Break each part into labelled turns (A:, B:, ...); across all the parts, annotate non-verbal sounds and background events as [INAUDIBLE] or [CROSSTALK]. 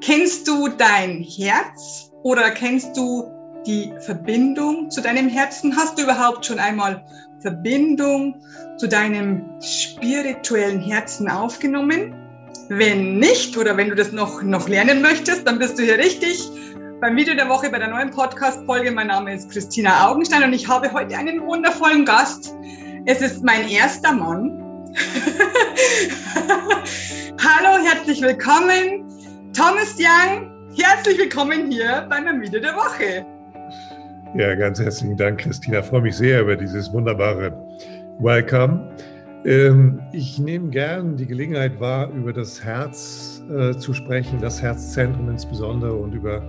A: Kennst du dein Herz oder kennst du die Verbindung zu deinem Herzen? Hast du überhaupt schon einmal Verbindung zu deinem spirituellen Herzen aufgenommen? Wenn nicht oder wenn du das noch, noch lernen möchtest, dann bist du hier richtig beim Video der Woche bei der neuen Podcast-Folge. Mein Name ist Christina Augenstein und ich habe heute einen wundervollen Gast. Es ist mein erster Mann. [LAUGHS] Hallo, herzlich willkommen. Thomas Young, herzlich willkommen hier bei meinem Video der Woche.
B: Ja, ganz herzlichen Dank, Christina. Ich freue mich sehr über dieses wunderbare Welcome. Ähm, ich nehme gern die Gelegenheit wahr, über das Herz äh, zu sprechen, das Herzzentrum insbesondere und über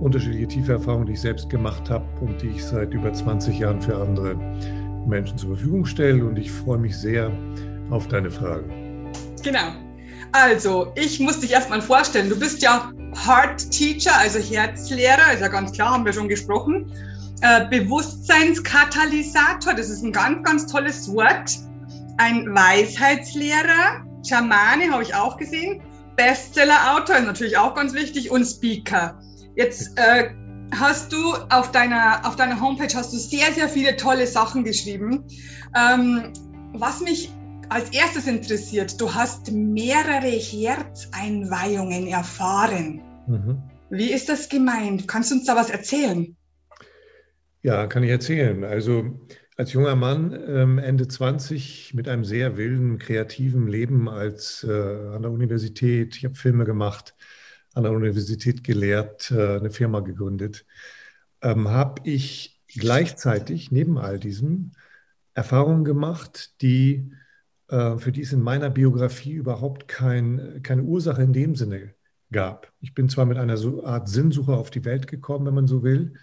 B: unterschiedliche tiefe Erfahrungen, die ich selbst gemacht habe und die ich seit über 20 Jahren für andere Menschen zur Verfügung stelle. Und ich freue mich sehr auf deine Fragen.
A: Genau. Also, ich muss dich erstmal vorstellen. Du bist ja Heart Teacher, also Herzlehrer, ist ja ganz klar, haben wir schon gesprochen. Äh, Bewusstseinskatalysator, das ist ein ganz, ganz tolles Wort. Ein Weisheitslehrer, Schamane habe ich auch gesehen. Bestseller-Autor ist natürlich auch ganz wichtig und Speaker. Jetzt äh, hast du auf deiner, auf deiner Homepage hast du sehr, sehr viele tolle Sachen geschrieben. Ähm, was mich als erstes interessiert, du hast mehrere Herzeinweihungen erfahren. Mhm. Wie ist das gemeint? Kannst du uns da was erzählen?
B: Ja, kann ich erzählen. Also als junger Mann, ähm, Ende 20, mit einem sehr wilden, kreativen Leben als äh, an der Universität, ich habe Filme gemacht, an der Universität gelehrt, äh, eine Firma gegründet, ähm, habe ich gleichzeitig neben all diesem Erfahrungen gemacht, die für die es in meiner Biografie überhaupt kein, keine Ursache in dem Sinne gab. Ich bin zwar mit einer so Art Sinnsuche auf die Welt gekommen, wenn man so will,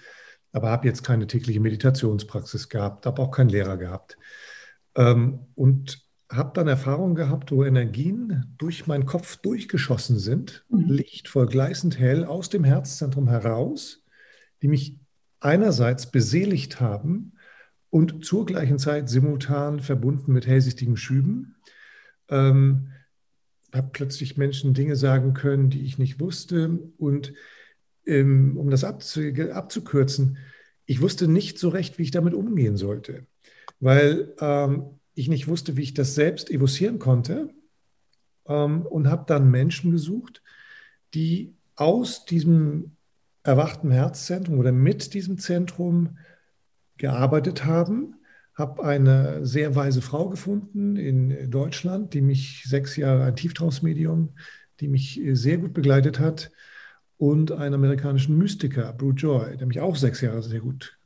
B: aber habe jetzt keine tägliche Meditationspraxis gehabt, habe auch keinen Lehrer gehabt. Ähm, und habe dann Erfahrungen gehabt, wo Energien durch meinen Kopf durchgeschossen sind, mhm. lichtvoll, gleißend hell aus dem Herzzentrum heraus, die mich einerseits beseligt haben und zur gleichen Zeit simultan verbunden mit hellsichtigen Schüben. Ähm, habe plötzlich Menschen Dinge sagen können, die ich nicht wusste. Und ähm, um das abzu abzukürzen, ich wusste nicht so recht, wie ich damit umgehen sollte, weil ähm, ich nicht wusste, wie ich das selbst evozieren konnte ähm, und habe dann Menschen gesucht, die aus diesem erwachten Herzzentrum oder mit diesem Zentrum gearbeitet haben. Habe eine sehr weise Frau gefunden in Deutschland, die mich sechs Jahre, ein Tieftraumsmedium, die mich sehr gut begleitet hat. Und einen amerikanischen Mystiker, Bruce Joy, der mich auch sechs Jahre sehr gut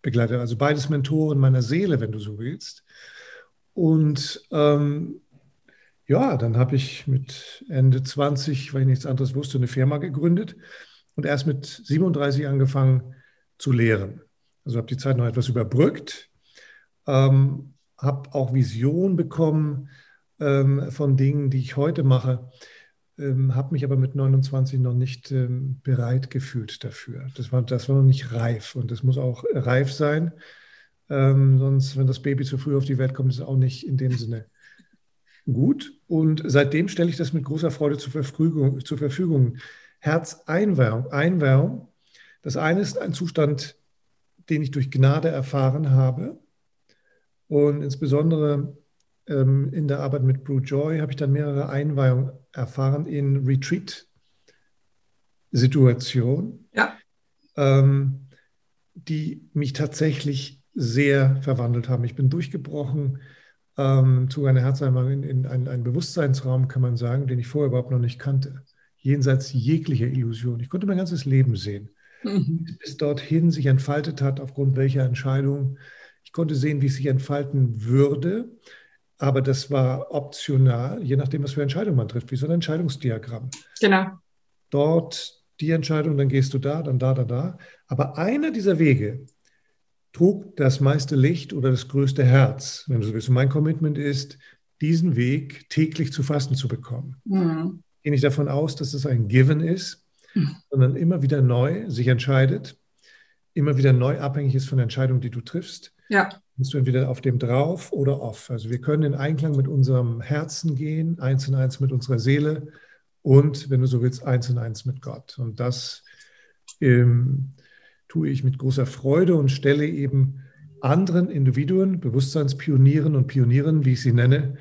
B: begleitet hat. Also beides Mentoren meiner Seele, wenn du so willst. Und ähm, ja, dann habe ich mit Ende 20, weil ich nichts anderes wusste, eine Firma gegründet und erst mit 37 angefangen zu lehren. Also habe die Zeit noch etwas überbrückt, ähm, habe auch Vision bekommen ähm, von Dingen, die ich heute mache, ähm, habe mich aber mit 29 noch nicht ähm, bereit gefühlt dafür. Das war, das war noch nicht reif und das muss auch reif sein. Ähm, sonst, wenn das Baby zu früh auf die Welt kommt, ist es auch nicht in dem Sinne gut. Und seitdem stelle ich das mit großer Freude zur Verfügung. Zur Verfügung. Herzeinwärmung. Einwärmung. Das eine ist ein Zustand den ich durch Gnade erfahren habe. Und insbesondere ähm, in der Arbeit mit Blue Joy habe ich dann mehrere Einweihungen erfahren in Retreat-Situationen, ja. ähm, die mich tatsächlich sehr verwandelt haben. Ich bin durchgebrochen ähm, zu einer Herzeinweihung in, in einen, einen Bewusstseinsraum, kann man sagen, den ich vorher überhaupt noch nicht kannte. Jenseits jeglicher Illusion. Ich konnte mein ganzes Leben sehen mhm. bis dorthin sich entfaltet hat, aufgrund welcher Entscheidung. Ich konnte sehen, wie es sich entfalten würde, aber das war optional, je nachdem, was für Entscheidung man trifft, wie so ein Entscheidungsdiagramm.
A: Genau.
B: Dort die Entscheidung, dann gehst du da, dann da, da, da. Aber einer dieser Wege trug das meiste Licht oder das größte Herz, wenn du so willst. Und mein Commitment ist, diesen Weg täglich zu fasten zu bekommen. Mhm. Gehe nicht davon aus, dass es ein Given ist, sondern immer wieder neu sich entscheidet, immer wieder neu abhängig ist von der Entscheidung, die du triffst. Ja. Bist du entweder auf dem drauf oder off. Also wir können in Einklang mit unserem Herzen gehen, eins und eins mit unserer Seele und, wenn du so willst, eins in eins mit Gott. Und das ähm, tue ich mit großer Freude und stelle eben anderen Individuen, Bewusstseinspionieren und Pionieren, wie ich sie nenne,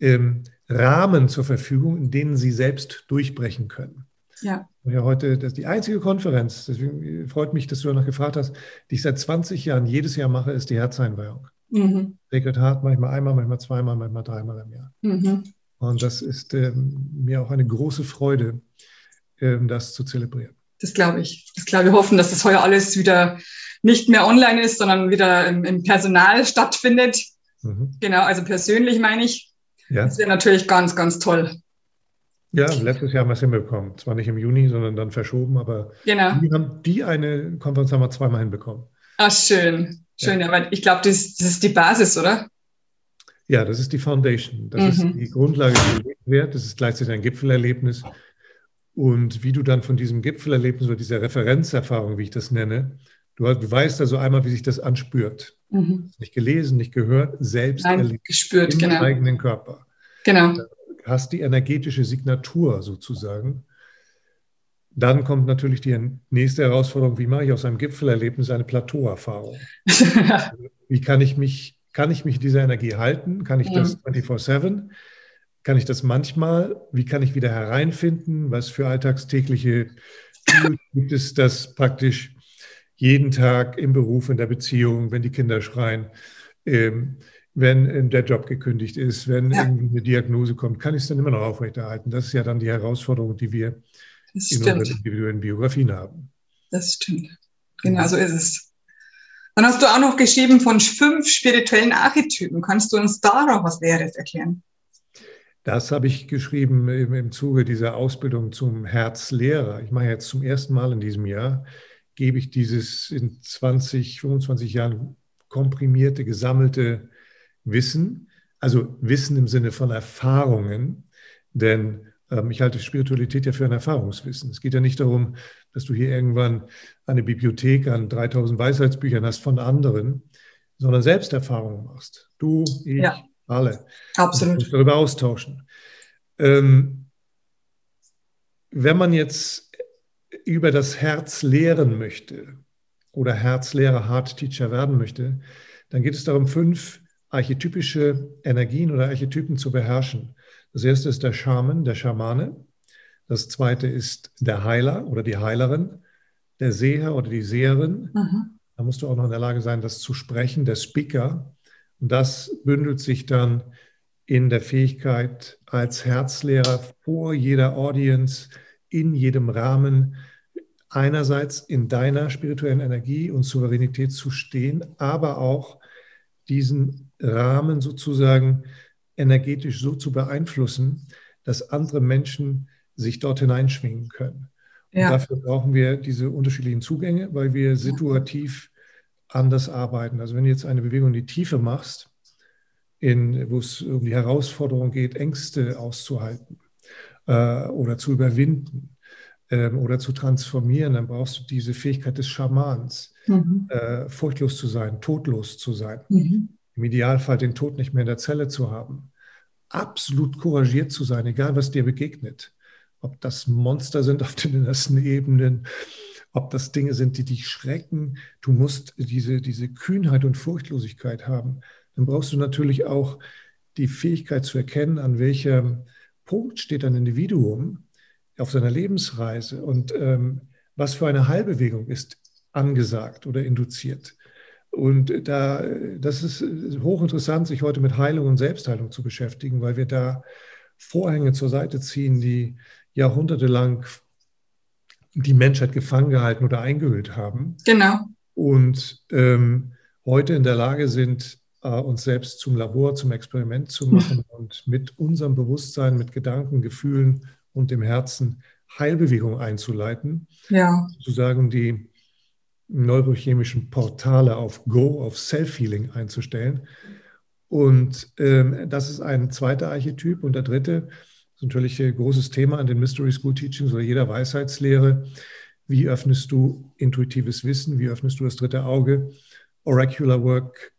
B: ähm, Rahmen zur Verfügung, in denen sie selbst durchbrechen können. Ja. Ja, heute das ist die einzige Konferenz, deswegen freut mich, dass du danach gefragt hast, die ich seit 20 Jahren jedes Jahr mache, ist die Herzeinweihung. Mhm. Sacred Heart manchmal einmal, manchmal zweimal, manchmal dreimal im Jahr. Mhm. Und das ist ähm, mir auch eine große Freude, ähm, das zu zelebrieren.
A: Das glaube ich. Das glaube ich. hoffen, dass das heuer alles wieder nicht mehr online ist, sondern wieder im, im Personal stattfindet. Mhm. Genau, also persönlich meine ich. Ja. Das wäre natürlich ganz, ganz toll.
B: Ja, letztes Jahr haben wir es hinbekommen. Zwar nicht im Juni, sondern dann verschoben, aber genau. die, haben, die eine Konferenz haben wir zweimal hinbekommen.
A: Ach, schön. Schön, ja, weil ich glaube, das, das, ist die Basis, oder?
B: Ja, das ist die Foundation. Das mhm. ist die Grundlage, die wert. Das ist gleichzeitig ein Gipfelerlebnis. Und wie du dann von diesem Gipfelerlebnis oder dieser Referenzerfahrung, wie ich das nenne, du, du weißt also einmal, wie sich das anspürt. Mhm. Nicht gelesen, nicht gehört, selbst
A: Nein, erlebt. Gespürt,
B: im genau. eigenen Körper.
A: Genau.
B: Hast die energetische Signatur sozusagen. Dann kommt natürlich die nächste Herausforderung, wie mache ich aus einem Gipfelerlebnis eine Plateauerfahrung? [LAUGHS] wie kann ich mich, kann ich mich dieser Energie halten? Kann ich das 24-7? Kann ich das manchmal? Wie kann ich wieder hereinfinden? Was für alltagstägliche Tools gibt es, das praktisch jeden Tag im Beruf, in der Beziehung, wenn die Kinder schreien, ähm, wenn ähm, der Job gekündigt ist, wenn ja. eine Diagnose kommt, kann ich es dann immer noch aufrechterhalten? Das ist ja dann die Herausforderung, die wir das in stimmt. unseren individuellen Biografien haben.
A: Das stimmt. Genau so ist es. Dann hast du auch noch geschrieben von fünf spirituellen Archetypen. Kannst du uns da noch was Näheres erklären?
B: Das habe ich geschrieben im, im Zuge dieser Ausbildung zum Herzlehrer. Ich mache jetzt zum ersten Mal in diesem Jahr, gebe ich dieses in 20, 25 Jahren komprimierte, gesammelte Wissen, also Wissen im Sinne von Erfahrungen, denn ähm, ich halte Spiritualität ja für ein Erfahrungswissen. Es geht ja nicht darum, dass du hier irgendwann eine Bibliothek an 3000 Weisheitsbüchern hast von anderen, sondern Selbsterfahrungen machst. Du, ich, ja alle.
A: Absolut.
B: Und darüber austauschen. Ähm, wenn man jetzt über das Herz lehren möchte oder Herzlehrer, Hard Teacher werden möchte, dann geht es darum, fünf archetypische Energien oder Archetypen zu beherrschen. Das erste ist der Schaman, der Schamane. Das zweite ist der Heiler oder die Heilerin, der Seher oder die Seherin. Mhm. Da musst du auch noch in der Lage sein, das zu sprechen, der Speaker. Und das bündelt sich dann in der Fähigkeit, als Herzlehrer vor jeder Audience, in jedem Rahmen, einerseits in deiner spirituellen Energie und Souveränität zu stehen, aber auch diesen Rahmen sozusagen energetisch so zu beeinflussen, dass andere Menschen sich dort hineinschwingen können. Ja. Und dafür brauchen wir diese unterschiedlichen Zugänge, weil wir situativ anders arbeiten. Also wenn du jetzt eine Bewegung in die Tiefe machst, in, wo es um die Herausforderung geht, Ängste auszuhalten äh, oder zu überwinden äh, oder zu transformieren, dann brauchst du diese Fähigkeit des Schamans, mhm. äh, furchtlos zu sein, todlos zu sein. Mhm. Im Idealfall den Tod nicht mehr in der Zelle zu haben. Absolut couragiert zu sein, egal was dir begegnet. Ob das Monster sind auf den innersten Ebenen, ob das Dinge sind, die dich schrecken. Du musst diese, diese Kühnheit und Furchtlosigkeit haben. Dann brauchst du natürlich auch die Fähigkeit zu erkennen, an welchem Punkt steht ein Individuum auf seiner Lebensreise und ähm, was für eine Heilbewegung ist angesagt oder induziert. Und da, das ist hochinteressant, sich heute mit Heilung und Selbstheilung zu beschäftigen, weil wir da Vorhänge zur Seite ziehen, die jahrhundertelang die Menschheit gefangen gehalten oder eingehüllt haben.
A: Genau.
B: Und ähm, heute in der Lage sind, äh, uns selbst zum Labor, zum Experiment zu machen [LAUGHS] und mit unserem Bewusstsein, mit Gedanken, Gefühlen und dem Herzen Heilbewegung einzuleiten.
A: Ja.
B: Sozusagen die neurochemischen Portale auf Go, auf Self-Healing einzustellen. Und ähm, das ist ein zweiter Archetyp. Und der dritte, ist natürlich ein großes Thema an den Mystery School Teachings oder jeder Weisheitslehre. Wie öffnest du intuitives Wissen? Wie öffnest du das dritte Auge? Oracular Work,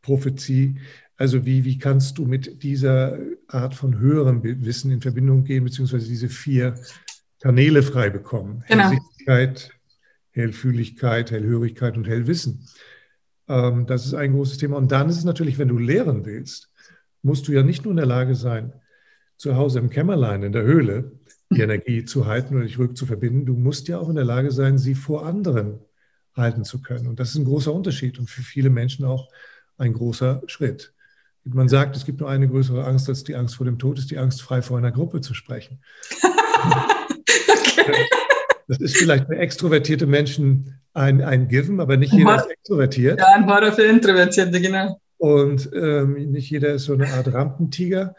B: Prophezie. Also wie, wie kannst du mit dieser Art von höherem Wissen in Verbindung gehen, beziehungsweise diese vier Kanäle frei bekommen?
A: Genau.
B: Hellfühligkeit, Hellhörigkeit und Hellwissen. Ähm, das ist ein großes Thema. Und dann ist es natürlich, wenn du lehren willst, musst du ja nicht nur in der Lage sein, zu Hause im Kämmerlein, in der Höhle, die [LAUGHS] Energie zu halten oder dich rück zu verbinden. Du musst ja auch in der Lage sein, sie vor anderen halten zu können. Und das ist ein großer Unterschied und für viele Menschen auch ein großer Schritt. Man sagt, es gibt nur eine größere Angst als die Angst vor dem Tod, ist die Angst, frei vor einer Gruppe zu sprechen. [LAUGHS] okay. Das ist vielleicht für extrovertierte Menschen ein, ein Given, aber nicht jeder ist extrovertiert.
A: Ja, ein Horror für Introvertierte, genau.
B: Und ähm, nicht jeder ist so eine Art Rampentiger.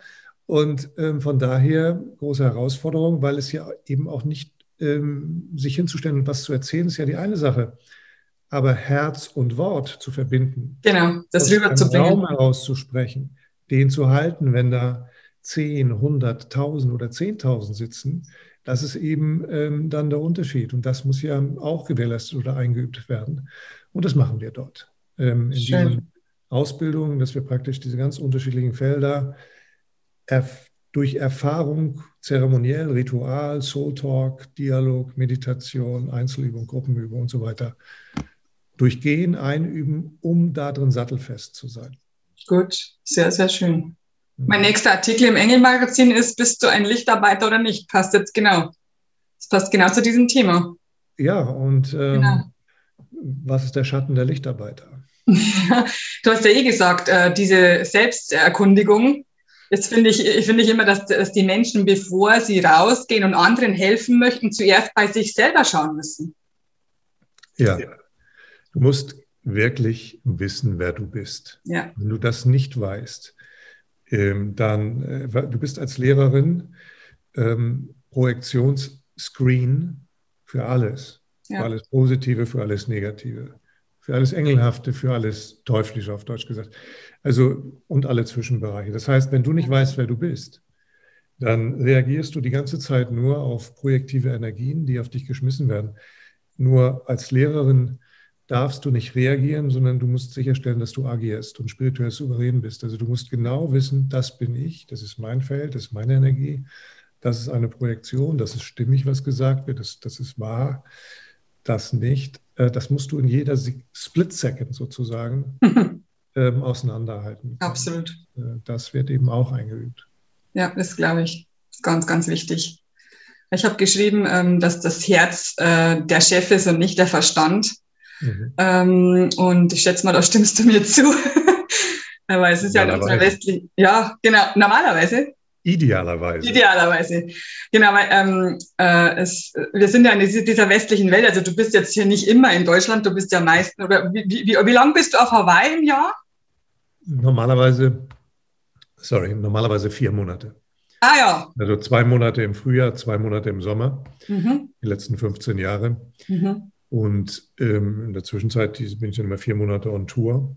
B: Und ähm, von daher große Herausforderung, weil es ja eben auch nicht ähm, sich hinzustellen und was zu erzählen, ist ja die eine Sache. Aber Herz und Wort zu verbinden.
A: Genau, das rüberzubringen.
B: Raum herauszusprechen, den zu halten, wenn da 10, 100, 1000 oder 10.000 sitzen, das ist eben ähm, dann der Unterschied. Und das muss ja auch gewährleistet oder eingeübt werden. Und das machen wir dort. Ähm, in Schön. diesen Ausbildungen, dass wir praktisch diese ganz unterschiedlichen Felder erf durch Erfahrung, zeremoniell, Ritual, Soul Talk, Dialog, Meditation, Einzelübung, Gruppenübung und so weiter durchgehen, einüben, um darin sattelfest zu sein.
A: Gut, sehr, sehr schön. Mein nächster Artikel im Engelmagazin ist, bist du ein Lichtarbeiter oder nicht? Passt jetzt genau. Das passt genau zu diesem Thema.
B: Ja, und ähm, genau. was ist der Schatten der Lichtarbeiter? [LAUGHS]
A: du hast ja eh gesagt, äh, diese Selbsterkundigung, Jetzt finde ich, finde ich immer, dass, dass die Menschen, bevor sie rausgehen und anderen helfen möchten, zuerst bei sich selber schauen müssen.
B: Ja, du musst wirklich wissen, wer du bist.
A: Ja.
B: Wenn du das nicht weißt, ähm, dann, äh, du bist als Lehrerin ähm, Projektionsscreen für alles. Ja. Für alles Positive, für alles Negative. Für alles Engelhafte, für alles Teuflische auf Deutsch gesagt. Also und alle Zwischenbereiche. Das heißt, wenn du nicht weißt, wer du bist, dann reagierst du die ganze Zeit nur auf projektive Energien, die auf dich geschmissen werden. Nur als Lehrerin darfst du nicht reagieren, sondern du musst sicherstellen, dass du agierst und spirituell souverän bist. Also du musst genau wissen, das bin ich, das ist mein Feld, das ist meine Energie, das ist eine Projektion, das ist stimmig, was gesagt wird, das, das ist wahr, das nicht. Äh, das musst du in jeder Split-Second sozusagen [LAUGHS] ähm, auseinanderhalten.
A: Absolut.
B: Äh, das wird eben auch eingeübt.
A: Ja, das glaube ich. Das ist ganz, ganz wichtig. Ich habe geschrieben, ähm, dass das Herz äh, der Chef ist und nicht der Verstand. Mhm. Ähm, und ich schätze mal, da stimmst du mir zu. [LAUGHS] Aber es ist ja in unserer westlichen, ja, genau, normalerweise.
B: Idealerweise.
A: Idealerweise. Genau, weil ähm, äh, es, wir sind ja in dieser westlichen Welt. Also du bist jetzt hier nicht immer in Deutschland, du bist ja meistens, oder wie, wie, wie lange bist du auf Hawaii im Jahr?
B: Normalerweise, sorry, normalerweise vier Monate.
A: Ah ja.
B: Also zwei Monate im Frühjahr, zwei Monate im Sommer, mhm. die letzten 15 Jahre. Mhm. Und ähm, in der Zwischenzeit bin ich dann immer vier Monate on Tour.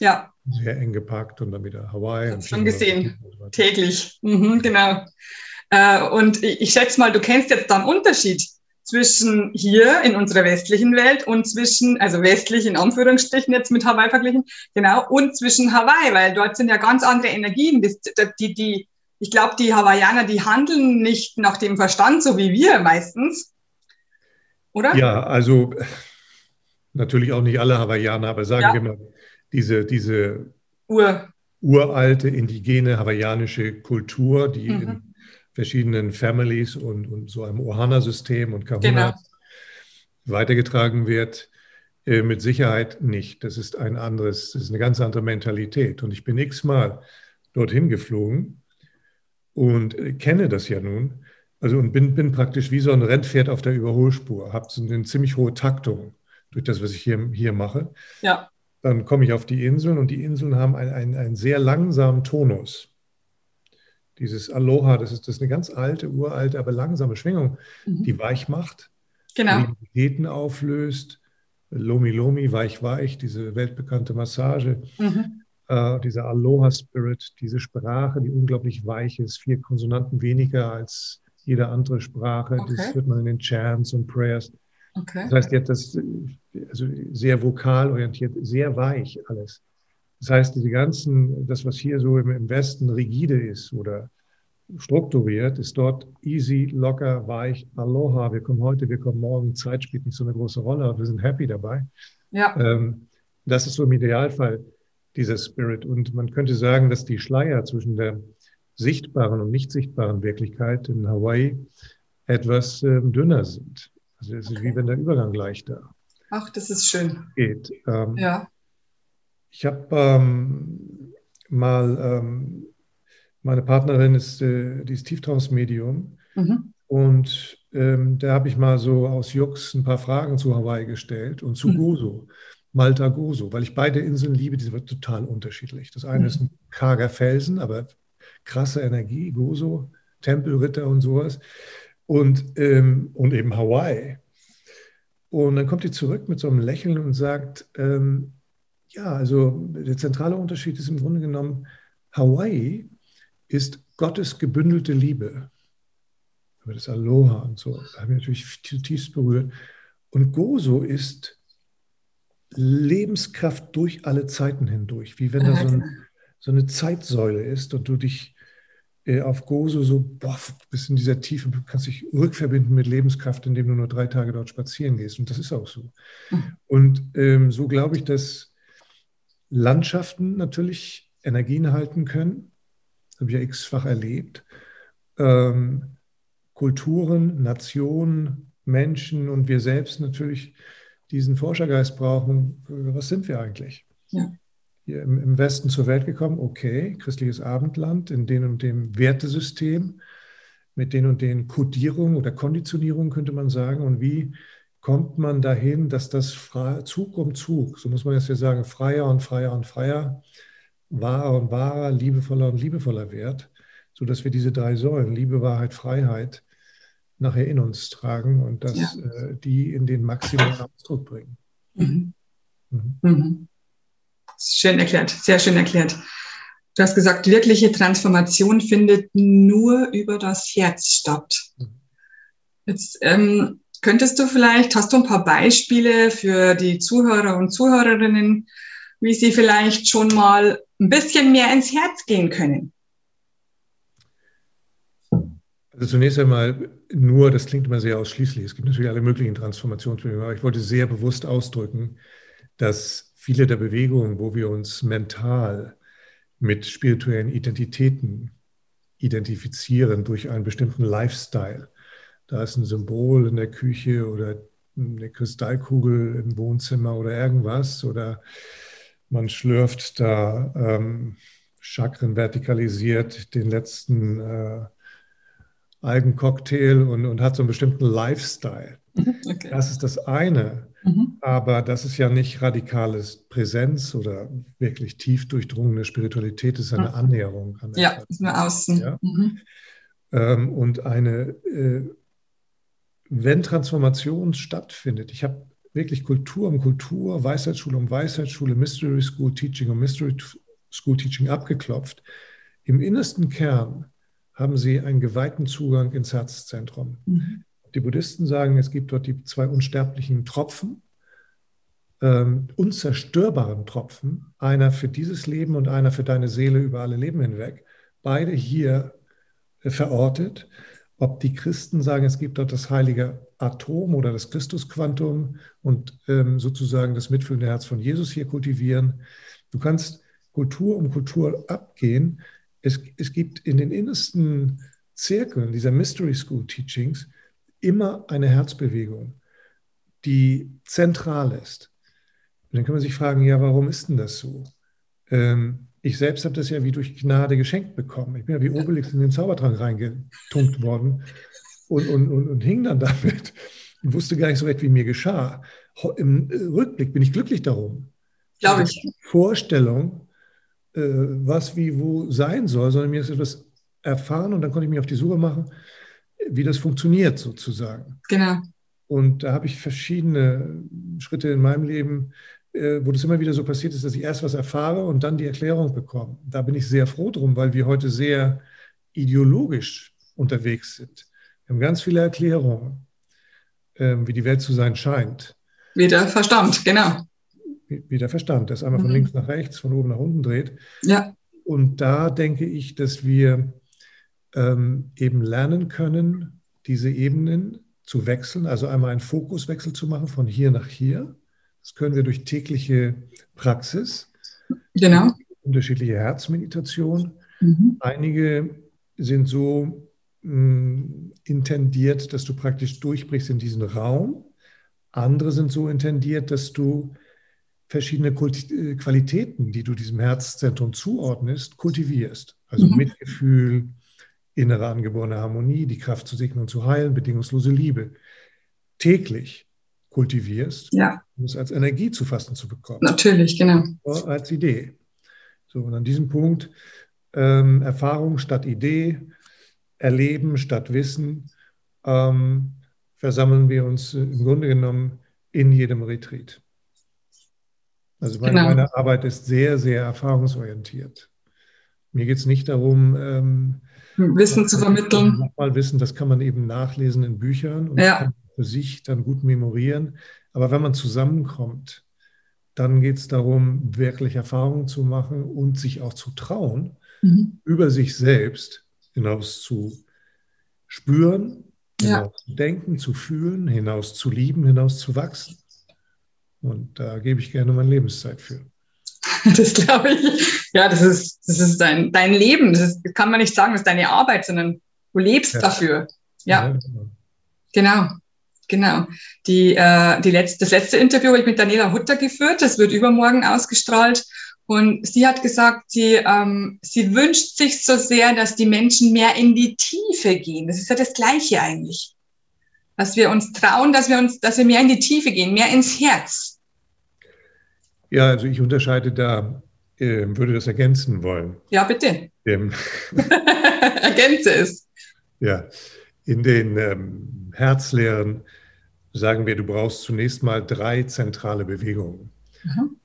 A: Ja.
B: Sehr eng gepackt und dann wieder Hawaii.
A: Ich schon gesehen, täglich. Mhm, genau. Äh, und ich, schätze mal, du kennst jetzt da einen Unterschied zwischen hier in unserer westlichen Welt und zwischen, also westlich in Anführungsstrichen jetzt mit Hawaii verglichen, genau, und zwischen Hawaii, weil dort sind ja ganz andere Energien. Die, die, die, ich glaube, die Hawaiianer, die handeln nicht nach dem Verstand, so wie wir meistens, oder?
B: Ja, also natürlich auch nicht alle Hawaiianer, aber sagen ja. wir mal, diese, diese
A: Ur.
B: uralte indigene hawaiianische Kultur, die mhm. in verschiedenen Families und, und so einem Ohana-System und Kahuna genau. weitergetragen wird, äh, mit Sicherheit nicht. Das ist ein anderes, das ist eine ganz andere Mentalität. Und ich bin x-mal dorthin geflogen und äh, kenne das ja nun. Also und bin, bin praktisch wie so ein Rennpferd auf der Überholspur, habe so eine ziemlich hohe Taktung durch das, was ich hier, hier mache.
A: Ja.
B: Dann komme ich auf die Inseln und die Inseln haben einen, einen, einen sehr langsamen Tonus dieses Aloha, das ist, das ist eine ganz alte, uralte, aber langsame Schwingung, mhm. die weich macht,
A: genau.
B: die auflöst. Lomi Lomi, weich weich, diese weltbekannte Massage, mhm. äh, dieser Aloha Spirit, diese Sprache, die unglaublich weich ist, vier Konsonanten weniger als jede andere Sprache. Okay. Das hört man in den Chants und Prayers.
A: Okay.
B: Das heißt, jetzt das also sehr vokal orientiert, sehr weich alles. Das heißt, diese ganzen, das, was hier so im, Westen rigide ist oder strukturiert, ist dort easy, locker, weich, aloha, wir kommen heute, wir kommen morgen, Zeit spielt nicht so eine große Rolle, aber wir sind happy dabei. Ja. Ähm, das ist so im Idealfall dieser Spirit. Und man könnte sagen, dass die Schleier zwischen der sichtbaren und nicht sichtbaren Wirklichkeit in Hawaii etwas ähm, dünner sind. Also es ist okay. wie wenn der Übergang leichter
A: Ach, das ist schön.
B: geht. Ähm, ja. Ich habe ähm, mal, ähm, meine Partnerin ist, äh, die ist Tieftraumsmedium mhm. und ähm, da habe ich mal so aus Jux ein paar Fragen zu Hawaii gestellt und zu mhm. Gozo. Malta Gozo, weil ich beide Inseln liebe, die sind total unterschiedlich. Das eine mhm. ist ein karger Felsen, aber krasse Energie, Gozo, Tempelritter und sowas. Und, ähm, und eben Hawaii. Und dann kommt die zurück mit so einem Lächeln und sagt, ähm, ja, also der zentrale Unterschied ist im Grunde genommen, Hawaii ist Gottes gebündelte Liebe. Aber das Aloha und so, da haben wir natürlich zutiefst berührt. Und Gozo ist Lebenskraft durch alle Zeiten hindurch, wie wenn da so, ein, so eine Zeitsäule ist und du dich äh, auf Gozo so boah, bis in dieser Tiefe, du kannst dich rückverbinden mit Lebenskraft, indem du nur drei Tage dort spazieren gehst. Und das ist auch so. Mhm. Und ähm, so glaube ich, dass Landschaften natürlich Energien halten können. Das habe ich ja x-fach erlebt. Ähm, Kulturen, Nationen, Menschen und wir selbst natürlich diesen Forschergeist brauchen. Was sind wir eigentlich? Ja im, im Westen zur Welt gekommen, okay, christliches Abendland in dem und dem Wertesystem, mit den und den Kodierungen oder Konditionierungen könnte man sagen. Und wie kommt man dahin, dass das Zug um Zug, so muss man jetzt hier sagen, freier und freier und freier, wahrer und wahrer, liebevoller und liebevoller wird, sodass wir diese drei Säulen, Liebe, Wahrheit, Freiheit, nachher in uns tragen und dass ja. äh, die in den maximalen Ausdruck bringen. Mhm.
A: Mhm. Mhm. Schön erklärt, sehr schön erklärt. Du hast gesagt, wirkliche Transformation findet nur über das Herz statt. Jetzt ähm, könntest du vielleicht, hast du ein paar Beispiele für die Zuhörer und Zuhörerinnen, wie sie vielleicht schon mal ein bisschen mehr ins Herz gehen können?
B: Also zunächst einmal nur, das klingt immer sehr ausschließlich. Es gibt natürlich alle möglichen Transformationsbewegungen, aber ich wollte sehr bewusst ausdrücken, dass viele der Bewegungen, wo wir uns mental mit spirituellen Identitäten identifizieren durch einen bestimmten Lifestyle. Da ist ein Symbol in der Küche oder eine Kristallkugel im Wohnzimmer oder irgendwas oder man schlürft da ähm, Chakren vertikalisiert den letzten äh, Algencocktail und, und hat so einen bestimmten Lifestyle. [LAUGHS] Okay. Das ist das eine. Mhm. Aber das ist ja nicht radikales Präsenz oder wirklich tief durchdrungene Spiritualität, das ist eine. Annäherung
A: an Ja, ist nur außen. Ja?
B: Mhm. Ähm, und eine, äh, wenn Transformation stattfindet, ich habe wirklich Kultur um Kultur, Weisheitsschule um Weisheitsschule, Mystery School Teaching um Mystery School Teaching abgeklopft. Im innersten Kern haben sie einen geweihten Zugang ins Herzzentrum. Mhm. Die Buddhisten sagen, es gibt dort die zwei unsterblichen Tropfen, ähm, unzerstörbaren Tropfen, einer für dieses Leben und einer für deine Seele über alle Leben hinweg. Beide hier äh, verortet. Ob die Christen sagen, es gibt dort das heilige Atom oder das Christusquantum und ähm, sozusagen das mitfühlende Herz von Jesus hier kultivieren. Du kannst Kultur um Kultur abgehen. Es, es gibt in den innersten Zirkeln dieser Mystery School Teachings immer eine Herzbewegung, die zentral ist. Und dann kann man sich fragen, ja, warum ist denn das so? Ähm, ich selbst habe das ja wie durch Gnade geschenkt bekommen. Ich bin ja wie Obelix in den Zaubertrank reingetunkt worden und, und, und, und hing dann damit und wusste gar nicht so recht, wie mir geschah. Im Rückblick bin ich glücklich darum.
A: Glaube ich.
B: Vorstellung, äh, was wie wo sein soll, sondern mir ist etwas erfahren und dann konnte ich mich auf die Suche machen wie das funktioniert sozusagen.
A: Genau.
B: Und da habe ich verschiedene Schritte in meinem Leben, äh, wo das immer wieder so passiert ist, dass ich erst was erfahre und dann die Erklärung bekomme. Da bin ich sehr froh drum, weil wir heute sehr ideologisch unterwegs sind. Wir haben ganz viele Erklärungen, ähm, wie die Welt zu sein scheint.
A: Wieder Verstand, genau.
B: wie der Verstand, das einmal von mhm. links nach rechts, von oben nach unten dreht.
A: Ja.
B: Und da denke ich, dass wir ähm, eben lernen können, diese Ebenen zu wechseln, also einmal einen Fokuswechsel zu machen von hier nach hier. Das können wir durch tägliche Praxis.
A: Genau.
B: Unterschiedliche Herzmeditation. Mhm. Einige sind so mh, mm, intendiert, dass du praktisch durchbrichst in diesen Raum. Andere sind so intendiert, dass du verschiedene äh, Qualitäten, die du diesem Herzzentrum zuordnest, kultivierst. Also mhm. Mitgefühl, innere angeborene Harmonie, die Kraft zu segnen und zu heilen, bedingungslose Liebe. Täglich kultivierst,
A: ja.
B: um es als Energie zu fassen zu bekommen.
A: Natürlich, genau.
B: Als Idee. So, und an diesem Punkt ähm, Erfahrung statt Idee, Erleben statt Wissen, ähm, versammeln wir uns äh, im Grunde genommen in jedem Retreat. Also meine, genau. meine Arbeit ist sehr, sehr erfahrungsorientiert. Mir geht es nicht darum, ähm,
A: Wissen zu vermitteln. [LAUGHS]
B: Nochmal Wissen, das kann man eben nachlesen in Büchern und
A: ja.
B: für sich dann gut memorieren. Aber wenn man zusammenkommt, dann geht es darum, wirklich Erfahrungen zu machen und sich auch zu trauen, mhm. über sich selbst hinaus zu spüren, hinaus ja. zu denken, zu fühlen, hinaus zu lieben, hinaus zu wachsen. Und da gebe ich gerne meine Lebenszeit für.
A: Das glaube ich. Ja, das ist, das ist dein, dein Leben. Das, ist, kann man nicht sagen, das ist deine Arbeit, sondern du lebst ja. dafür. Ja, ja genau. genau. Genau. Die, äh, die letzte, das letzte Interview habe ich mit Daniela Hutter geführt. Das wird übermorgen ausgestrahlt. Und sie hat gesagt, sie, ähm, sie wünscht sich so sehr, dass die Menschen mehr in die Tiefe gehen. Das ist ja das Gleiche eigentlich. Dass wir uns trauen, dass wir uns, dass wir mehr in die Tiefe gehen, mehr ins Herz.
B: Ja, also ich unterscheide da, äh, würde das ergänzen wollen.
A: Ja, bitte.
B: Ähm, [LAUGHS] [LAUGHS]
A: Ergänze es.
B: Ja, in den ähm, Herzlehren sagen wir, du brauchst zunächst mal drei zentrale Bewegungen. Mhm.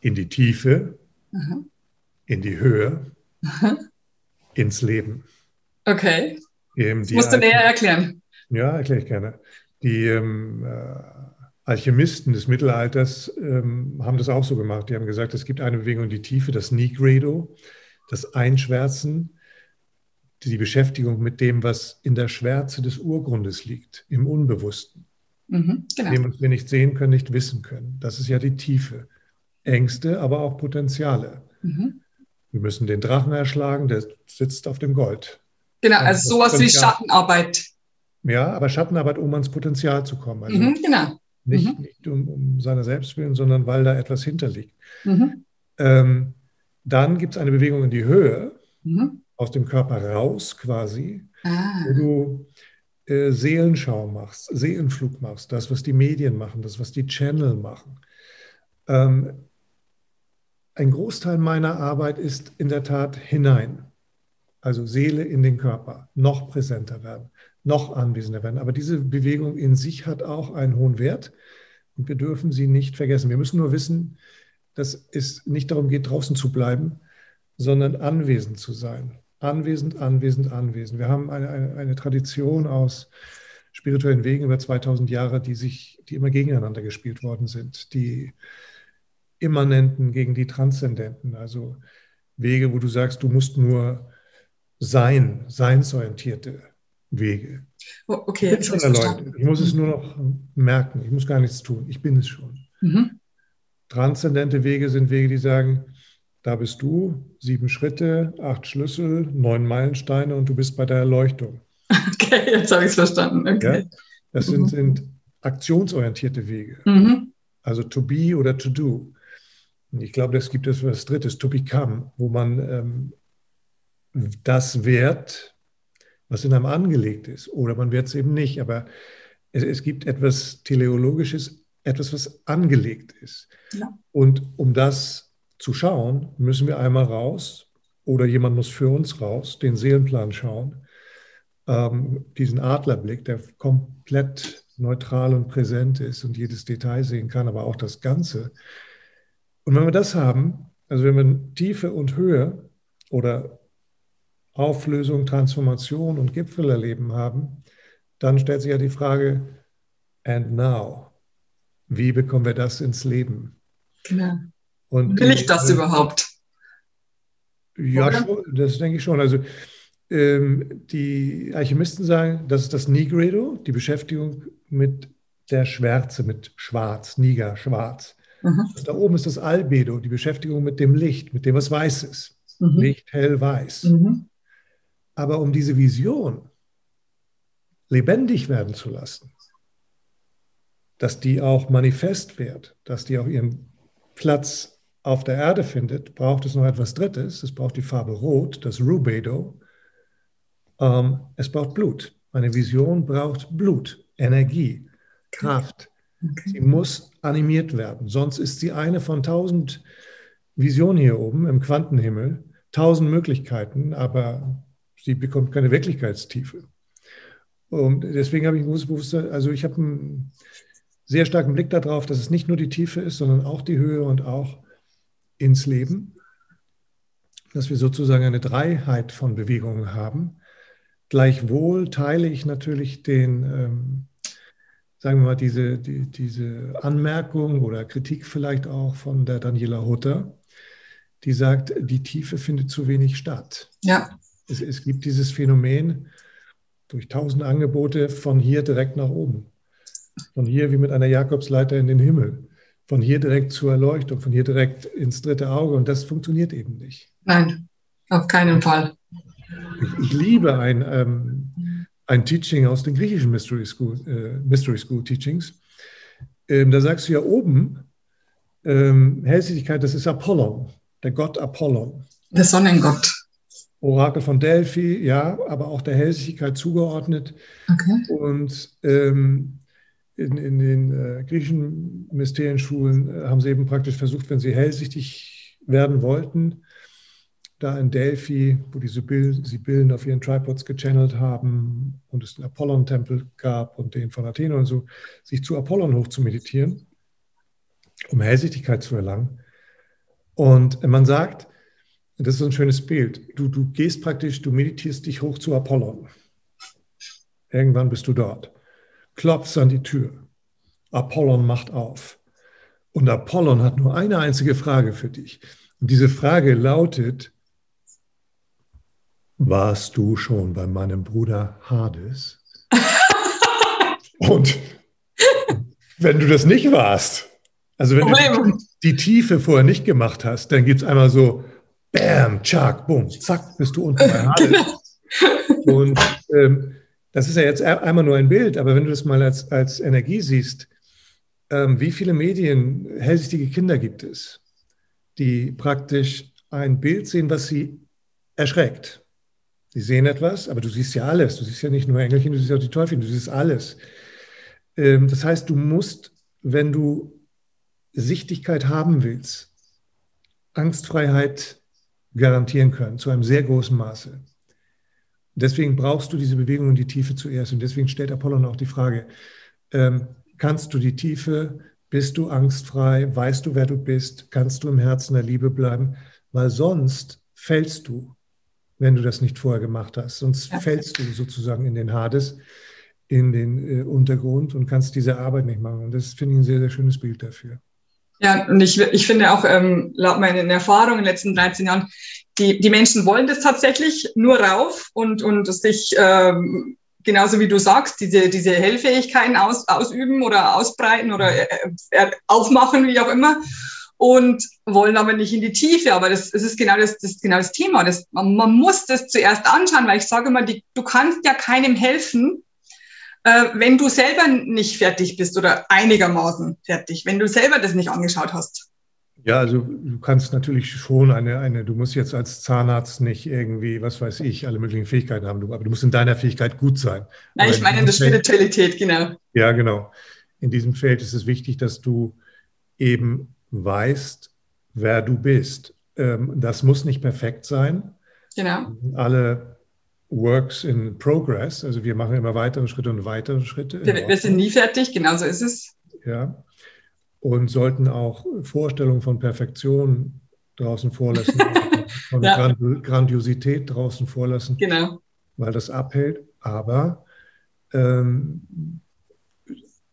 B: In die Tiefe, Aha. in die Höhe, Aha. ins Leben.
A: Okay. Ähm, das musst du näher erklären.
B: Ja, erkläre ich gerne. Die ähm, äh, Alchemisten des Mittelalters ähm, haben das auch so gemacht. Die haben gesagt, es gibt eine Bewegung in die Tiefe, das Nigredo, das Einschwärzen, die Beschäftigung mit dem, was in der Schwärze des Urgrundes liegt, im Unbewussten. Mhm, genau. Dem, was wir nicht sehen können, nicht wissen können. Das ist ja die Tiefe. Ängste, aber auch Potenziale. Mhm. Wir müssen den Drachen erschlagen, der sitzt auf dem Gold.
A: Genau, also sowas wie Schattenarbeit.
B: Ja, aber Schattenarbeit, um ans Potenzial zu kommen.
A: Also mhm, genau.
B: Nicht, mhm. nicht um, um seiner selbst willen, sondern weil da etwas hinterliegt. Mhm. Ähm, dann gibt es eine Bewegung in die Höhe, mhm. aus dem Körper raus quasi, ah. wo du äh, Seelenschau machst, Seelenflug machst, das, was die Medien machen, das, was die Channel machen. Ähm, ein Großteil meiner Arbeit ist in der Tat hinein. Also Seele in den Körper, noch präsenter werden, noch anwesender werden. Aber diese Bewegung in sich hat auch einen hohen Wert und wir dürfen sie nicht vergessen. Wir müssen nur wissen, dass es nicht darum geht, draußen zu bleiben, sondern anwesend zu sein. Anwesend, anwesend, anwesend. Wir haben eine, eine, eine Tradition aus spirituellen Wegen über 2000 Jahre, die sich, die immer gegeneinander gespielt worden sind, die Immanenten gegen die Transzendenten, also Wege, wo du sagst, du musst nur sein, seinsorientierte Wege.
A: Oh, okay,
B: ich, ich muss es nur noch merken, ich muss gar nichts tun, ich bin es schon. Mhm. Transzendente Wege sind Wege, die sagen, da bist du, sieben Schritte, acht Schlüssel, neun Meilensteine und du bist bei der Erleuchtung. [LAUGHS]
A: Okay, jetzt habe ich es verstanden. Okay. Ja,
B: das sind, mhm. sind aktionsorientierte Wege. Mhm. Also to be oder to do. Ich glaube, es gibt etwas Drittes, to become, wo man ähm, das wert, was in einem angelegt ist. Oder man wird es eben nicht. Aber es, es, gibt etwas Teleologisches, etwas, was angelegt ist. Ja. Und um das zu schauen, müssen wir einmal raus oder jemand muss für uns raus, den Seelenplan schauen, ähm, diesen Adlerblick, der komplett neutral und präsent ist und jedes Detail sehen kann, aber auch das Ganze. Und wenn wir das haben, also wenn wir Tiefe und Höhe oder Auflösung, Transformation und Gipfelerleben haben, dann stellt sich ja die Frage, and now? Wie bekommen wir das ins Leben?
A: Genau. Und Will ich das überhaupt?
B: Ja, schon, das denke ich schon. Also ähm, die Alchemisten sagen, das ist das Nigredo, die Beschäftigung mit der Schwärze, mit Schwarz, Niger, Schwarz. Mhm. Da oben ist das Albedo, die Beschäftigung mit dem Licht, mit dem, was weiß ist. Mhm. Licht, hell, weiß. Mhm. Aber um diese Vision lebendig werden zu lassen, dass die auch manifest wird, dass die auch ihren Platz auf der Erde findet, braucht es noch etwas Drittes. Es braucht die Farbe Rot, das Rubedo. Ähm, es braucht Blut. Eine Vision braucht Blut, Energie, Kraft. Okay. Sie muss animiert werden. Sonst ist sie eine von tausend Visionen hier oben im Quantenhimmel, tausend Möglichkeiten, aber sie bekommt keine Wirklichkeitstiefe. Und deswegen habe ich bewusst, also ich habe einen sehr starken Blick darauf, dass es nicht nur die Tiefe ist, sondern auch die Höhe und auch ins Leben, dass wir sozusagen eine Dreiheit von Bewegungen haben. Gleichwohl teile ich natürlich den, ähm, sagen wir mal, diese, die, diese Anmerkung oder Kritik vielleicht auch von der Daniela Hutter, die sagt, die Tiefe findet zu wenig statt.
A: Ja.
B: Es, es gibt dieses Phänomen durch tausend Angebote von hier direkt nach oben. Von hier wie mit einer Jakobsleiter in den Himmel. Von hier direkt zur Erleuchtung, von hier direkt ins dritte Auge. Und das funktioniert eben nicht.
A: Nein, auf keinen Fall.
B: Ich, ich liebe ein, ähm, ein Teaching aus den griechischen Mystery School, äh, Mystery School Teachings. Ähm, da sagst du ja oben, ähm, Hellsichtigkeit, das ist Apollon, der Gott Apollon.
A: Der Sonnengott.
B: Orakel von Delphi, ja, aber auch der Hellsichtigkeit zugeordnet. Okay. Und ähm, in, in, den äh, griechischen Mysterienschulen äh, haben sie eben praktisch versucht, wenn sie hellsichtig werden wollten, da in Delphi, wo die Sibyllen auf ihren Tripods gechannelt haben und es den Apollon-Tempel gab und den von Athen und so, sich zu Apollon hoch zu meditieren, um Hellsichtigkeit zu erlangen. Und man sagt, das ist so ein schönes Bild, du, du gehst praktisch, du meditierst dich hoch zu Apollon. Irgendwann bist du dort. Klopfst an die Tür. Apollon macht auf. Und Apollon hat nur eine einzige Frage für dich. Und diese Frage lautet, warst du schon bei meinem Bruder Hades? [LAUGHS] Und wenn du das nicht warst, also wenn Problem. du die Tiefe vorher nicht gemacht hast, dann gibt es einmal so, bam, tschak, bumm, zack, bist du unten bei Hades. Genau. Und ähm, das ist ja jetzt einmal nur ein Bild, aber wenn du das mal als, als Energie siehst, ähm, wie viele Medien, hellsichtige Kinder gibt es, die praktisch ein Bild sehen, was sie erschreckt. Sie sehen etwas, aber du siehst ja alles. Du siehst ja nicht nur Engelchen, du siehst auch die Teufel, du siehst alles. Ähm, das heißt, du musst, wenn du Sichtigkeit haben willst, Angstfreiheit garantieren können, zu einem sehr großen Maße. Deswegen brauchst du diese Bewegung und die Tiefe zuerst. Und deswegen stellt Apollon auch die Frage, ähm, kannst du die Tiefe, bist du angstfrei, weißt du, wer du bist, kannst du im Herzen der Liebe bleiben, weil sonst fällst du wenn du das nicht vorher gemacht hast. Sonst ja. fällst du sozusagen in den Hades, in den äh, Untergrund und kannst diese Arbeit nicht machen. Und das finde ich ein sehr, sehr schönes Bild dafür.
A: Ja, und ich, ich finde auch, ähm, laut meinen Erfahrungen in den letzten 13 Jahren, die, die Menschen wollen das tatsächlich nur rauf und, und sich, ähm, genauso wie du sagst, diese, diese Hellfähigkeiten aus, ausüben oder ausbreiten oder äh, äh aufmachen, wie auch immer und wollen aber nicht in die Tiefe. Aber das, das ist genau das, das, ist genau das Thema. Das, man, man muss das zuerst anschauen, weil ich sage immer, die, du kannst ja keinem helfen, äh, wenn du selber nicht fertig bist oder einigermaßen fertig, wenn du selber das nicht angeschaut hast.
B: Ja, also du kannst natürlich schon eine, eine, du musst jetzt als Zahnarzt nicht irgendwie, was weiß ich, alle möglichen Fähigkeiten haben, aber du musst in deiner Fähigkeit gut sein.
A: Nein, ich meine in der Spiritualität, genau.
B: Ja, genau. In diesem Feld ist es wichtig, dass du eben weißt, wer du bist. Ähm, das muss nicht perfekt sein.
A: Genau.
B: Alle Works in Progress, also wir machen immer weitere Schritte und weitere Schritte.
A: Wir, wir sind nie fertig, genau so ist es.
B: Ja. Und sollten auch Vorstellungen von Perfektion draußen vorlassen, [LAUGHS] von ja. Grandiosität draußen vorlassen,
A: genau.
B: weil das abhält. Aber ähm,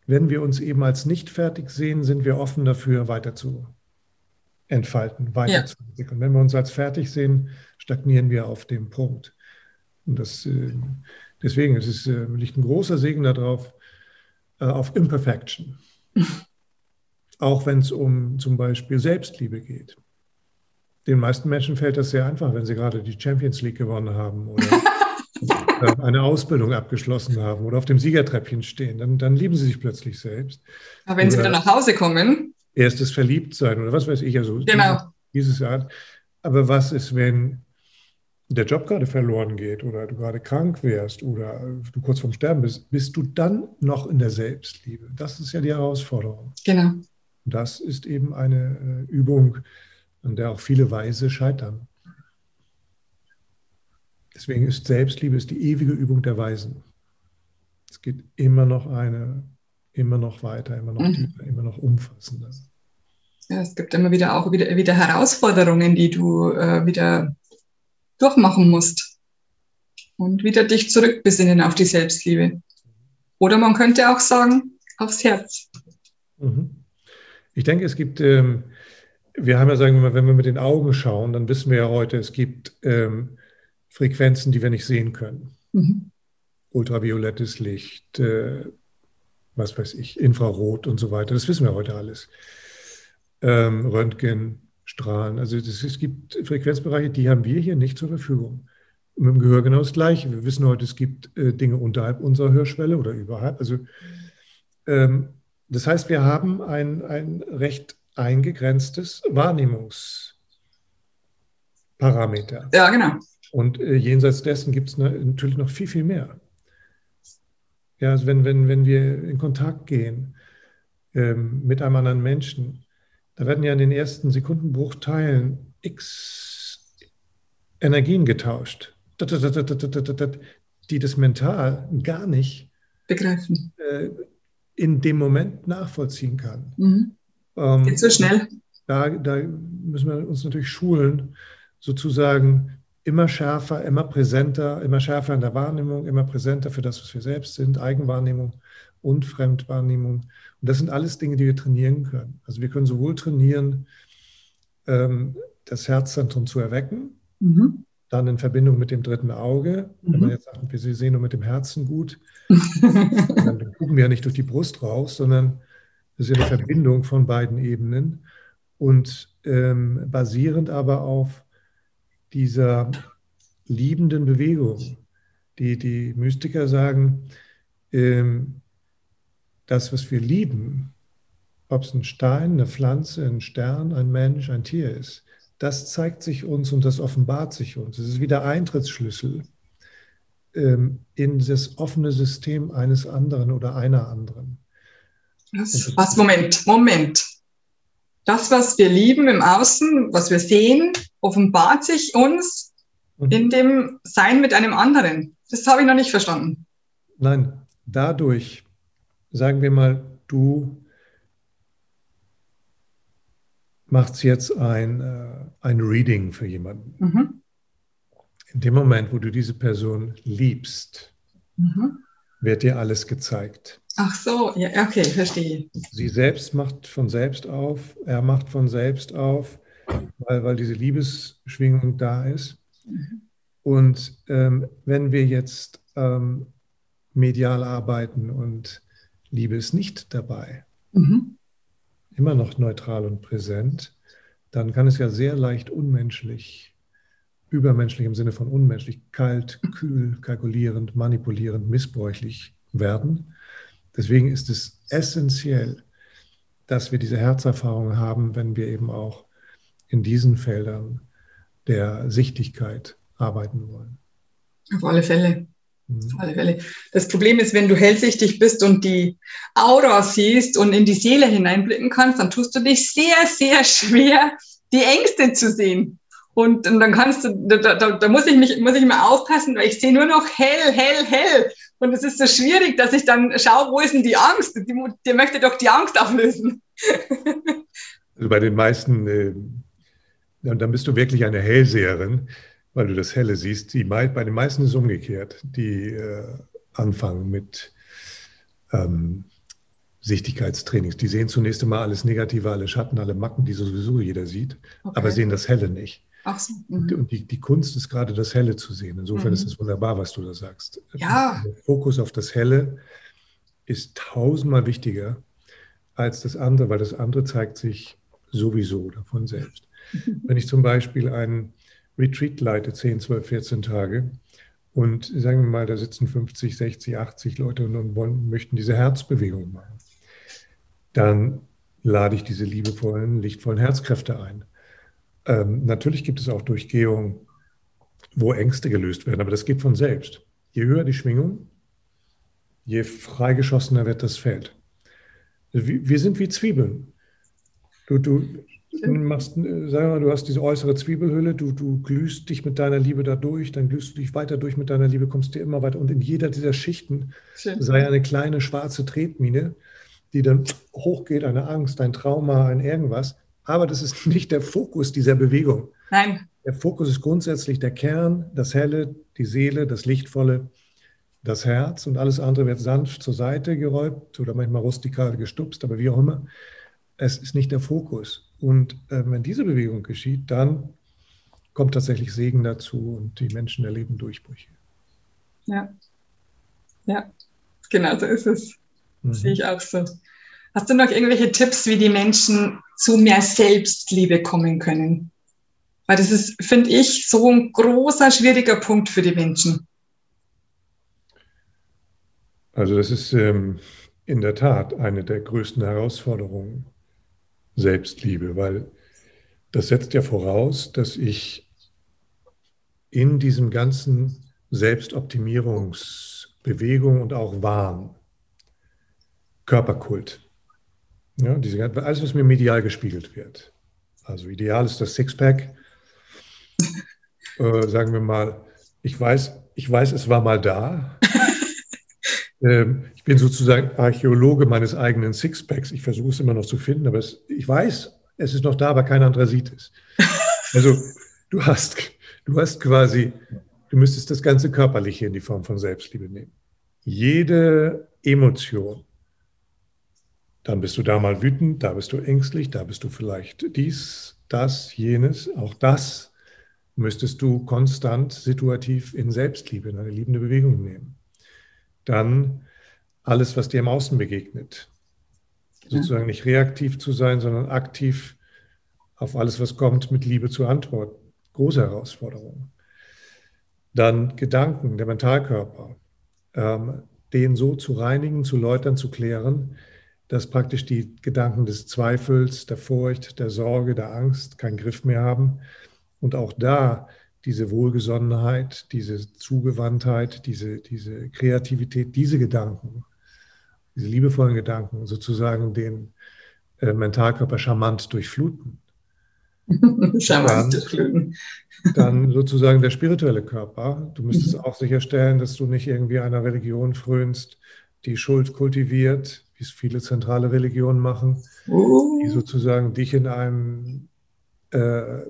B: wenn wir uns eben als nicht fertig sehen, sind wir offen dafür, weiter zu entfalten, weiterzuentwickeln. Ja. Wenn wir uns als fertig sehen, stagnieren wir auf dem Punkt. Und das, äh, deswegen es ist, äh, liegt ein großer Segen darauf, äh, auf Imperfection. [LAUGHS] Auch wenn es um zum Beispiel Selbstliebe geht. Den meisten Menschen fällt das sehr einfach, wenn sie gerade die Champions League gewonnen haben oder [LAUGHS] eine Ausbildung abgeschlossen haben oder auf dem Siegertreppchen stehen. Dann, dann lieben sie sich plötzlich selbst.
A: Aber wenn oder sie wieder nach Hause kommen.
B: Erstes Verliebtsein oder was weiß ich, also
A: genau.
B: dieses Art. Aber was ist, wenn der Job gerade verloren geht oder du gerade krank wärst oder du kurz vorm Sterben bist, bist du dann noch in der Selbstliebe? Das ist ja die Herausforderung.
A: Genau.
B: Das ist eben eine äh, Übung, an der auch viele Weise scheitern. Deswegen ist Selbstliebe ist die ewige Übung der Weisen. Es geht immer noch eine, immer noch weiter, immer noch mhm. tiefer, immer noch umfassender.
A: Ja, es gibt immer wieder auch wieder, wieder Herausforderungen, die du äh, wieder durchmachen musst und wieder dich zurückbesinnen auf die Selbstliebe. Oder man könnte auch sagen, aufs Herz.
B: Mhm. Ich denke, es gibt, ähm, wir haben ja, sagen wir mal, wenn wir mit den Augen schauen, dann wissen wir ja heute, es gibt ähm, Frequenzen, die wir nicht sehen können. Mhm. Ultraviolettes Licht, äh, was weiß ich, Infrarot und so weiter. Das wissen wir heute alles. Ähm, Röntgenstrahlen. Also das, es gibt Frequenzbereiche, die haben wir hier nicht zur Verfügung. Mit dem Gehör genau das Gleiche. Wir wissen heute, es gibt äh, Dinge unterhalb unserer Hörschwelle oder überhalb. Also ähm, das heißt, wir haben ein, ein recht eingegrenztes Wahrnehmungsparameter.
A: Ja, genau.
B: Und äh, jenseits dessen gibt es natürlich noch viel, viel mehr. Ja, also wenn, wenn, wenn wir in Kontakt gehen ähm, mit einem anderen Menschen, da werden ja in den ersten Sekundenbruchteilen x Energien getauscht, die das mental gar nicht
A: begreifen.
B: Äh, in dem Moment nachvollziehen kann.
A: Mhm. Ähm, Geht so schnell.
B: Da, da müssen wir uns natürlich schulen, sozusagen immer schärfer, immer präsenter, immer schärfer in der Wahrnehmung, immer präsenter für das, was wir selbst sind, Eigenwahrnehmung und Fremdwahrnehmung. Und das sind alles Dinge, die wir trainieren können. Also wir können sowohl trainieren, ähm, das Herzzentrum zu erwecken, mhm dann in Verbindung mit dem dritten Auge. Mhm. Wenn man jetzt sagt, wir sehen nur mit dem Herzen gut, [LAUGHS] dann gucken wir ja nicht durch die Brust raus, sondern das ist ja eine Verbindung von beiden Ebenen und ähm, basierend aber auf dieser liebenden Bewegung. Die, die Mystiker sagen, ähm, das, was wir lieben, ob es ein Stein, eine Pflanze, ein Stern, ein Mensch, ein Tier ist, das zeigt sich uns und das offenbart sich uns. Es ist wie der Eintrittsschlüssel ähm, in das offene System eines anderen oder einer anderen.
A: Das, was, Moment, Moment. Das, was wir lieben im Außen, was wir sehen, offenbart sich uns mhm. in dem Sein mit einem anderen. Das habe ich noch nicht verstanden.
B: Nein, dadurch, sagen wir mal, du macht jetzt ein, äh, ein Reading für jemanden. Mhm. In dem Moment, wo du diese Person liebst, mhm. wird dir alles gezeigt.
A: Ach so, ja, okay, verstehe.
B: Sie selbst macht von selbst auf, er macht von selbst auf, weil, weil diese Liebesschwingung da ist. Mhm. Und ähm, wenn wir jetzt ähm, medial arbeiten und Liebe ist nicht dabei, mhm immer noch neutral und präsent, dann kann es ja sehr leicht unmenschlich, übermenschlich im Sinne von unmenschlich, kalt, kühl, kalkulierend, manipulierend, missbräuchlich werden. Deswegen ist es essentiell, dass wir diese Herzerfahrung haben, wenn wir eben auch in diesen Feldern der Sichtigkeit arbeiten wollen.
A: Auf alle Fälle. Mhm. Das Problem ist, wenn du hellsichtig bist und die Aura siehst und in die Seele hineinblicken kannst, dann tust du dich sehr, sehr [LAUGHS] schwer, die Ängste zu sehen. Und, und dann kannst du, da, da, da muss ich mich, muss ich immer aufpassen, weil ich sehe nur noch hell, hell, hell. Und es ist so schwierig, dass ich dann schaue, wo ist denn die Angst? Die, die möchte doch die Angst auflösen. [LAUGHS]
B: Also bei den meisten, äh, dann bist du wirklich eine Hellseherin weil du das Helle siehst. Die, bei den meisten ist es umgekehrt. Die äh, anfangen mit ähm, Sichtigkeitstrainings. Die sehen zunächst einmal alles Negative, alle Schatten, alle Macken, die sowieso jeder sieht, okay. aber sehen das Helle nicht. Ach so. Mhm. Und die, die Kunst ist gerade das Helle zu sehen. Insofern mhm. ist es wunderbar, was du da sagst.
A: Ja.
B: Der Fokus auf das Helle ist tausendmal wichtiger als das andere, weil das andere zeigt sich sowieso davon selbst. [LAUGHS] Wenn ich zum Beispiel einen Retreat leite, 10, 12, 14 Tage, und sagen wir mal, da sitzen 50, 60, 80 Leute und wollen, möchten diese Herzbewegung machen, dann lade ich diese liebevollen, lichtvollen Herzkräfte ein. Ähm, natürlich gibt es auch Durchgehungen, wo Ängste gelöst werden, aber das geht von selbst. Je höher die Schwingung, je freigeschossener wird das Feld. Wir sind wie Zwiebeln. Du, du machst, äh, sag mal, du hast diese äußere Zwiebelhülle, du, du glühst dich mit deiner Liebe da durch, dann glühst du dich weiter durch mit deiner Liebe, kommst dir immer weiter. Und in jeder dieser Schichten Schön. sei eine kleine schwarze Tretmine, die dann hochgeht, eine Angst, ein Trauma, ein irgendwas. Aber das ist nicht der Fokus dieser Bewegung.
A: Nein.
B: Der Fokus ist grundsätzlich der Kern, das Helle, die Seele, das Lichtvolle, das Herz und alles andere wird sanft zur Seite geräumt oder manchmal rustikal gestupst, aber wie auch immer. Es ist nicht der Fokus. Und äh, wenn diese Bewegung geschieht, dann kommt tatsächlich Segen dazu und die Menschen erleben Durchbrüche.
A: Ja, ja, genau so ist es. Mhm. Sehe ich auch so. Hast du noch irgendwelche Tipps, wie die Menschen zu mehr Selbstliebe kommen können? Weil das ist, finde ich, so ein großer, schwieriger Punkt für die Menschen.
B: Also das ist ähm, in der Tat eine der größten Herausforderungen, Selbstliebe, weil das setzt ja voraus, dass ich in diesem ganzen Selbstoptimierungsbewegung und auch Wahn, Körperkult, ja, diese, alles, was mir medial gespiegelt wird. Also ideal ist das Sixpack. Äh, sagen wir mal, ich weiß, ich weiß, es war mal da. Ähm, ich bin sozusagen Archäologe meines eigenen Sixpacks. Ich versuche es immer noch zu finden, aber es, ich weiß, es ist noch da, aber kein anderer sieht es. [LAUGHS] Also du hast, du hast quasi, du müsstest das ganze Körperliche in die Form von Selbstliebe nehmen. Jede Emotion, dann bist du da mal wütend, da bist du ängstlich, da bist du vielleicht dies, das, jenes. Auch das müsstest du konstant situativ in Selbstliebe, in eine liebende Bewegung nehmen. Dann alles, was dir im Außen begegnet. Sozusagen nicht reaktiv zu sein, sondern aktiv auf alles, was kommt, mit Liebe zu antworten. Große Herausforderung. Dann Gedanken, der Mentalkörper, ähm, den so zu reinigen, zu läutern, zu klären, dass praktisch die Gedanken des Zweifels, der Furcht, der Sorge, der Angst keinen Griff mehr haben. Und auch da diese Wohlgesonnenheit, diese Zugewandtheit, diese, diese Kreativität, diese Gedanken, diese liebevollen Gedanken sozusagen den äh, Mentalkörper charmant durchfluten. [LAUGHS] charmant durchfluten. [LAUGHS] dann sozusagen der spirituelle Körper. Du müsstest mhm. auch sicherstellen, dass du nicht irgendwie einer Religion frönst, die Schuld kultiviert, wie es viele zentrale Religionen machen, uh. die sozusagen dich in einem äh,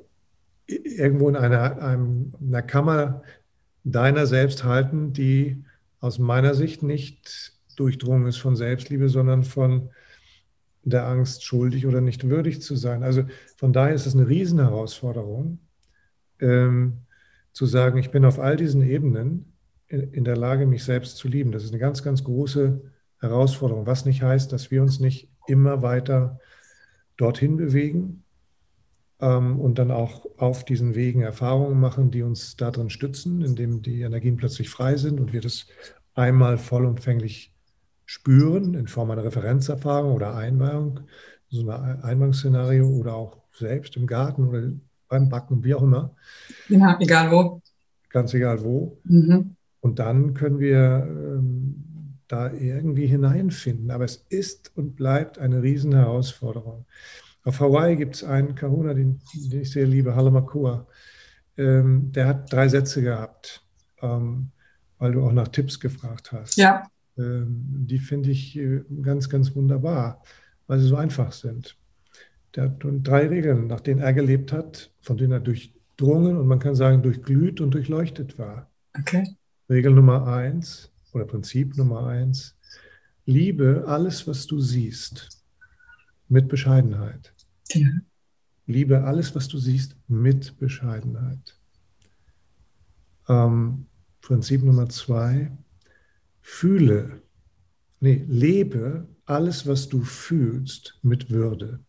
B: irgendwo in einer, einer Kammer deiner selbst halten, die aus meiner Sicht nicht durchdrungen ist von Selbstliebe, sondern von der Angst, schuldig oder nicht würdig zu sein. Also von daher ist es eine Riesenherausforderung, ähm, zu sagen, ich bin auf all diesen Ebenen in, in der Lage, mich selbst zu lieben. Das ist eine ganz, ganz große Herausforderung, was nicht heißt, dass wir uns nicht immer weiter dorthin bewegen und dann auch auf diesen Wegen Erfahrungen machen, die uns darin stützen, indem die Energien plötzlich frei sind und wir das einmal vollumfänglich spüren in Form einer Referenzerfahrung oder Einweihung, so ein Einweihungsszenario oder auch selbst im Garten oder beim Backen, wie auch immer.
A: Ja, egal wo.
B: Ganz egal wo. Mhm. Und dann können wir ähm, da irgendwie hineinfinden. Aber es ist und bleibt eine Riesenherausforderung. Auf Hawaii gibt es einen Kahuna, den, den, ich sehr liebe, Halamakua. Ähm, der hat drei Sätze gehabt, ähm, weil du auch nach Tipps gefragt hast.
A: Ja.
B: Ähm, die finde ich äh, ganz, ganz wunderbar, weil sie so einfach sind. Der hat drei Regeln, nach denen er gelebt hat, von denen er durchdrungen und man kann sagen durchglüht und durchleuchtet war.
A: Okay.
B: Regel Nummer eins, oder Prinzip Nummer eins, Liebe alles, was du siehst, mit Bescheidenheit. Ja. Liebe alles, was du siehst, mit Bescheidenheit. Ähm, Prinzip Nummer zwei, fühle, nee, lebe alles, was du fühlst, mit Würde.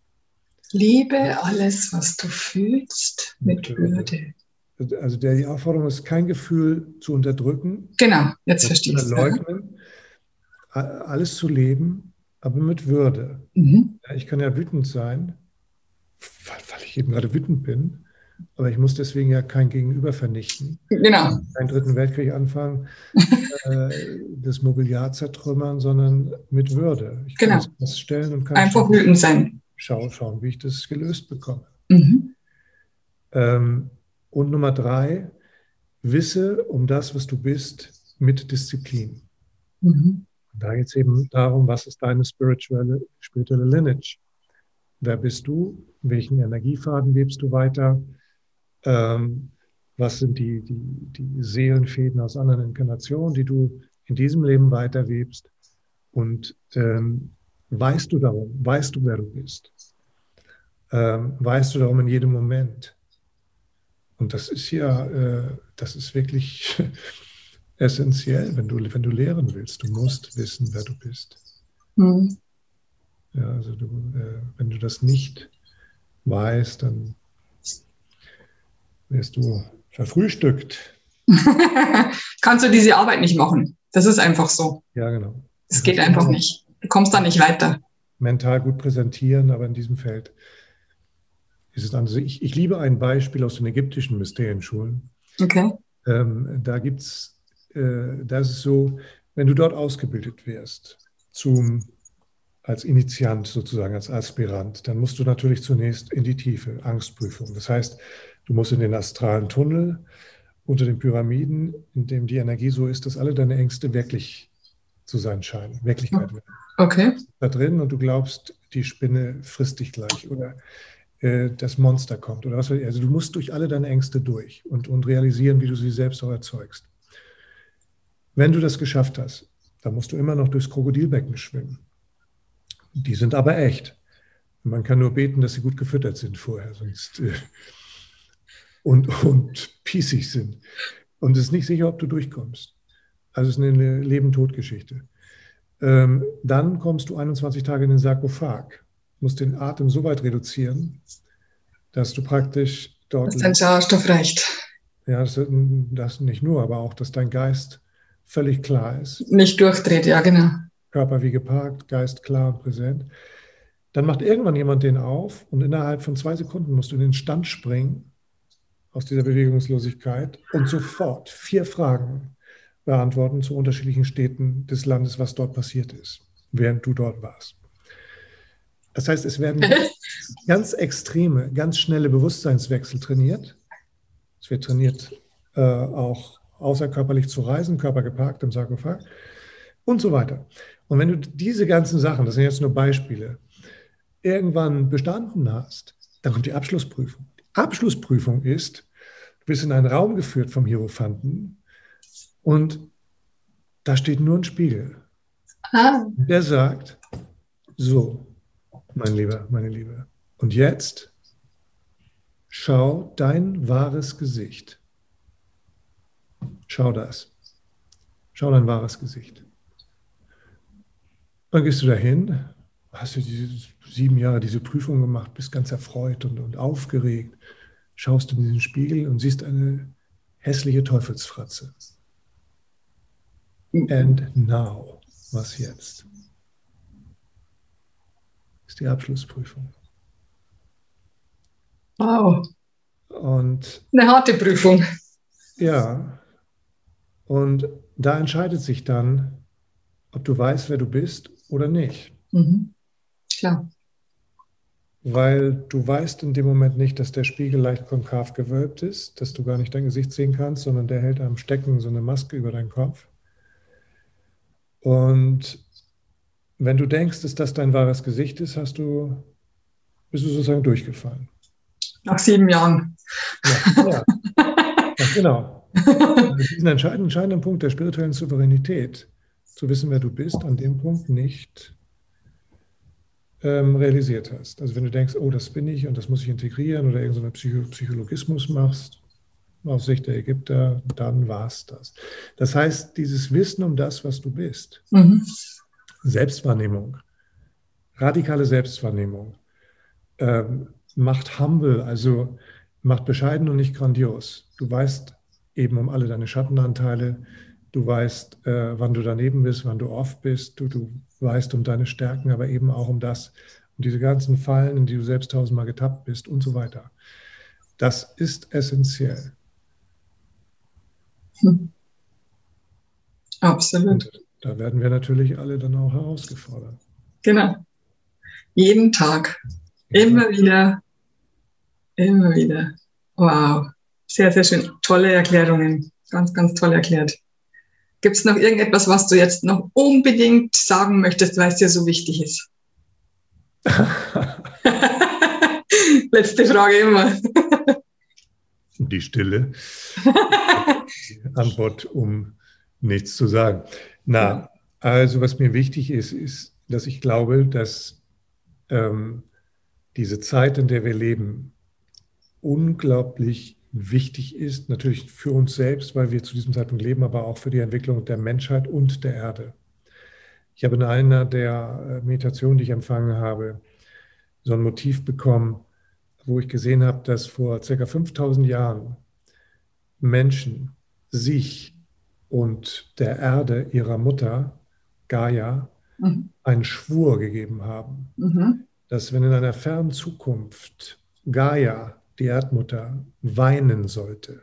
A: Liebe alles, was du fühlst, mit, mit Würde.
B: Würde. Also der, die Aufforderung ist, kein Gefühl zu unterdrücken.
A: Genau, jetzt verstehe ich es.
B: Leugnen, alles zu leben, aber mit Würde. Mhm. Ich kann ja wütend sein, weil, weil ich eben gerade wütend bin. Aber ich muss deswegen ja kein Gegenüber vernichten.
A: Genau.
B: Keinen dritten Weltkrieg anfangen, [LAUGHS] äh, das Mobiliar zertrümmern, sondern mit Würde. Ich kann genau. das stellen und kann
A: einfach wütend sein.
B: Schauen, schauen, wie ich das gelöst bekomme. Mhm. Ähm, und Nummer drei, wisse um das, was du bist, mit Disziplin. Mhm. Da geht es eben darum, was ist deine spirituelle, spirituelle Lineage? Wer bist du? Welchen Energiefaden lebst du weiter? Ähm, was sind die, die, die Seelenfäden aus anderen Inkarnationen, die du in diesem Leben weiterwebst? Und ähm, weißt du darum, weißt du, wer du bist? Ähm, weißt du darum in jedem Moment? Und das ist ja, äh, das ist wirklich [LAUGHS] essentiell, wenn du, wenn du lehren willst. Du musst wissen, wer du bist. Mhm. Ja, also du, äh, wenn du das nicht weißt, dann wirst du verfrühstückt. [LAUGHS]
A: Kannst du diese Arbeit nicht machen. Das ist einfach so.
B: Ja, genau.
A: Es geht einfach nicht. Du kommst da nicht weiter.
B: Mental gut präsentieren, aber in diesem Feld ist es anders. Ich, ich liebe ein Beispiel aus den ägyptischen Mysterienschulen.
A: Okay.
B: Ähm, da gibt es, äh, da ist es so, wenn du dort ausgebildet wirst zum, als Initiant sozusagen, als Aspirant, dann musst du natürlich zunächst in die Tiefe, Angstprüfung. Das heißt, Du musst in den astralen Tunnel unter den Pyramiden, in dem die Energie so ist, dass alle deine Ängste wirklich zu sein scheinen, Wirklichkeit werden.
A: Okay.
B: Da drin und du glaubst, die Spinne frisst dich gleich oder äh, das Monster kommt oder was weiß ich. Also du musst durch alle deine Ängste durch und, und realisieren, wie du sie selbst auch erzeugst. Wenn du das geschafft hast, dann musst du immer noch durchs Krokodilbecken schwimmen. Die sind aber echt. Man kann nur beten, dass sie gut gefüttert sind vorher, sonst äh, und, und pießig sind. Und es ist nicht sicher, ob du durchkommst. Also es ist eine Leben-Tod-Geschichte. Ähm, dann kommst du 21 Tage in den Sarkophag, musst den Atem so weit reduzieren, dass du praktisch dort.
A: Dass dein Sauerstoff reicht.
B: Ja, das, das nicht nur, aber auch, dass dein Geist völlig klar ist.
A: Nicht durchdreht, ja, genau.
B: Körper wie geparkt, Geist klar und präsent. Dann macht irgendwann jemand den auf und innerhalb von zwei Sekunden musst du in den Stand springen aus dieser Bewegungslosigkeit und sofort vier Fragen beantworten zu unterschiedlichen Städten des Landes, was dort passiert ist, während du dort warst. Das heißt, es werden [LAUGHS] ganz extreme, ganz schnelle Bewusstseinswechsel trainiert. Es wird trainiert, äh, auch außerkörperlich zu reisen, Körper geparkt im Sarkophag und so weiter. Und wenn du diese ganzen Sachen, das sind jetzt nur Beispiele, irgendwann bestanden hast, dann kommt die Abschlussprüfung. Abschlussprüfung ist, du bist in einen Raum geführt vom Hierophanten und da steht nur ein Spiegel. Ah. Der sagt, so, mein Lieber, meine Liebe, und jetzt schau dein wahres Gesicht. Schau das. Schau dein wahres Gesicht. Dann gehst du dahin, hast du diese sieben Jahre diese Prüfung gemacht, bist ganz erfreut und, und aufgeregt, schaust in diesen Spiegel und siehst eine hässliche Teufelsfratze. And now, was jetzt? Ist die Abschlussprüfung.
A: Wow.
B: Und
A: eine harte Prüfung.
B: Ja. Und da entscheidet sich dann, ob du weißt, wer du bist oder nicht. Mhm.
A: Klar.
B: Weil du weißt in dem Moment nicht, dass der Spiegel leicht konkav gewölbt ist, dass du gar nicht dein Gesicht sehen kannst, sondern der hält am Stecken so eine Maske über deinen Kopf. Und wenn du denkst, dass das dein wahres Gesicht ist, hast du, bist du sozusagen durchgefallen.
A: Nach sieben Jahren.
B: Ja, ja. [LAUGHS] ja genau. Diesen entscheidenden, entscheidenden Punkt der spirituellen Souveränität zu wissen, wer du bist, an dem Punkt nicht ähm, realisiert hast. Also wenn du denkst, oh, das bin ich und das muss ich integrieren oder irgendeinen Psycho Psychologismus machst, aus Sicht der Ägypter, dann war es das. Das heißt, dieses Wissen um das, was du bist, mhm. Selbstwahrnehmung, radikale Selbstwahrnehmung, ähm, macht humble, also macht bescheiden und nicht grandios. Du weißt eben um alle deine Schattenanteile, du weißt, äh, wann du daneben bist, wann du off bist, du, du weißt um deine Stärken, aber eben auch um das, um diese ganzen Fallen, in die du selbst tausendmal getappt bist und so weiter. Das ist essentiell. Hm.
A: Absolut. Und
B: da werden wir natürlich alle dann auch herausgefordert.
A: Genau. Jeden Tag. Immer wieder. Immer wieder. Wow. Sehr, sehr schön. Tolle Erklärungen. Ganz, ganz toll erklärt. Gibt es noch irgendetwas, was du jetzt noch unbedingt sagen möchtest, weil es dir so wichtig ist? [LAUGHS] Letzte Frage immer.
B: Die Stille. [LAUGHS] Antwort, um nichts zu sagen. Na, also was mir wichtig ist, ist, dass ich glaube, dass ähm, diese Zeit, in der wir leben, unglaublich wichtig ist, natürlich für uns selbst, weil wir zu diesem Zeitpunkt leben, aber auch für die Entwicklung der Menschheit und der Erde. Ich habe in einer der äh, Meditationen, die ich empfangen habe, so ein Motiv bekommen, wo ich gesehen habe, dass vor ca. 5000 Jahren Menschen sich und der Erde ihrer Mutter, Gaia, mhm. einen Schwur gegeben haben, mhm. dass wenn in einer fernen Zukunft Gaia die Erdmutter weinen sollte,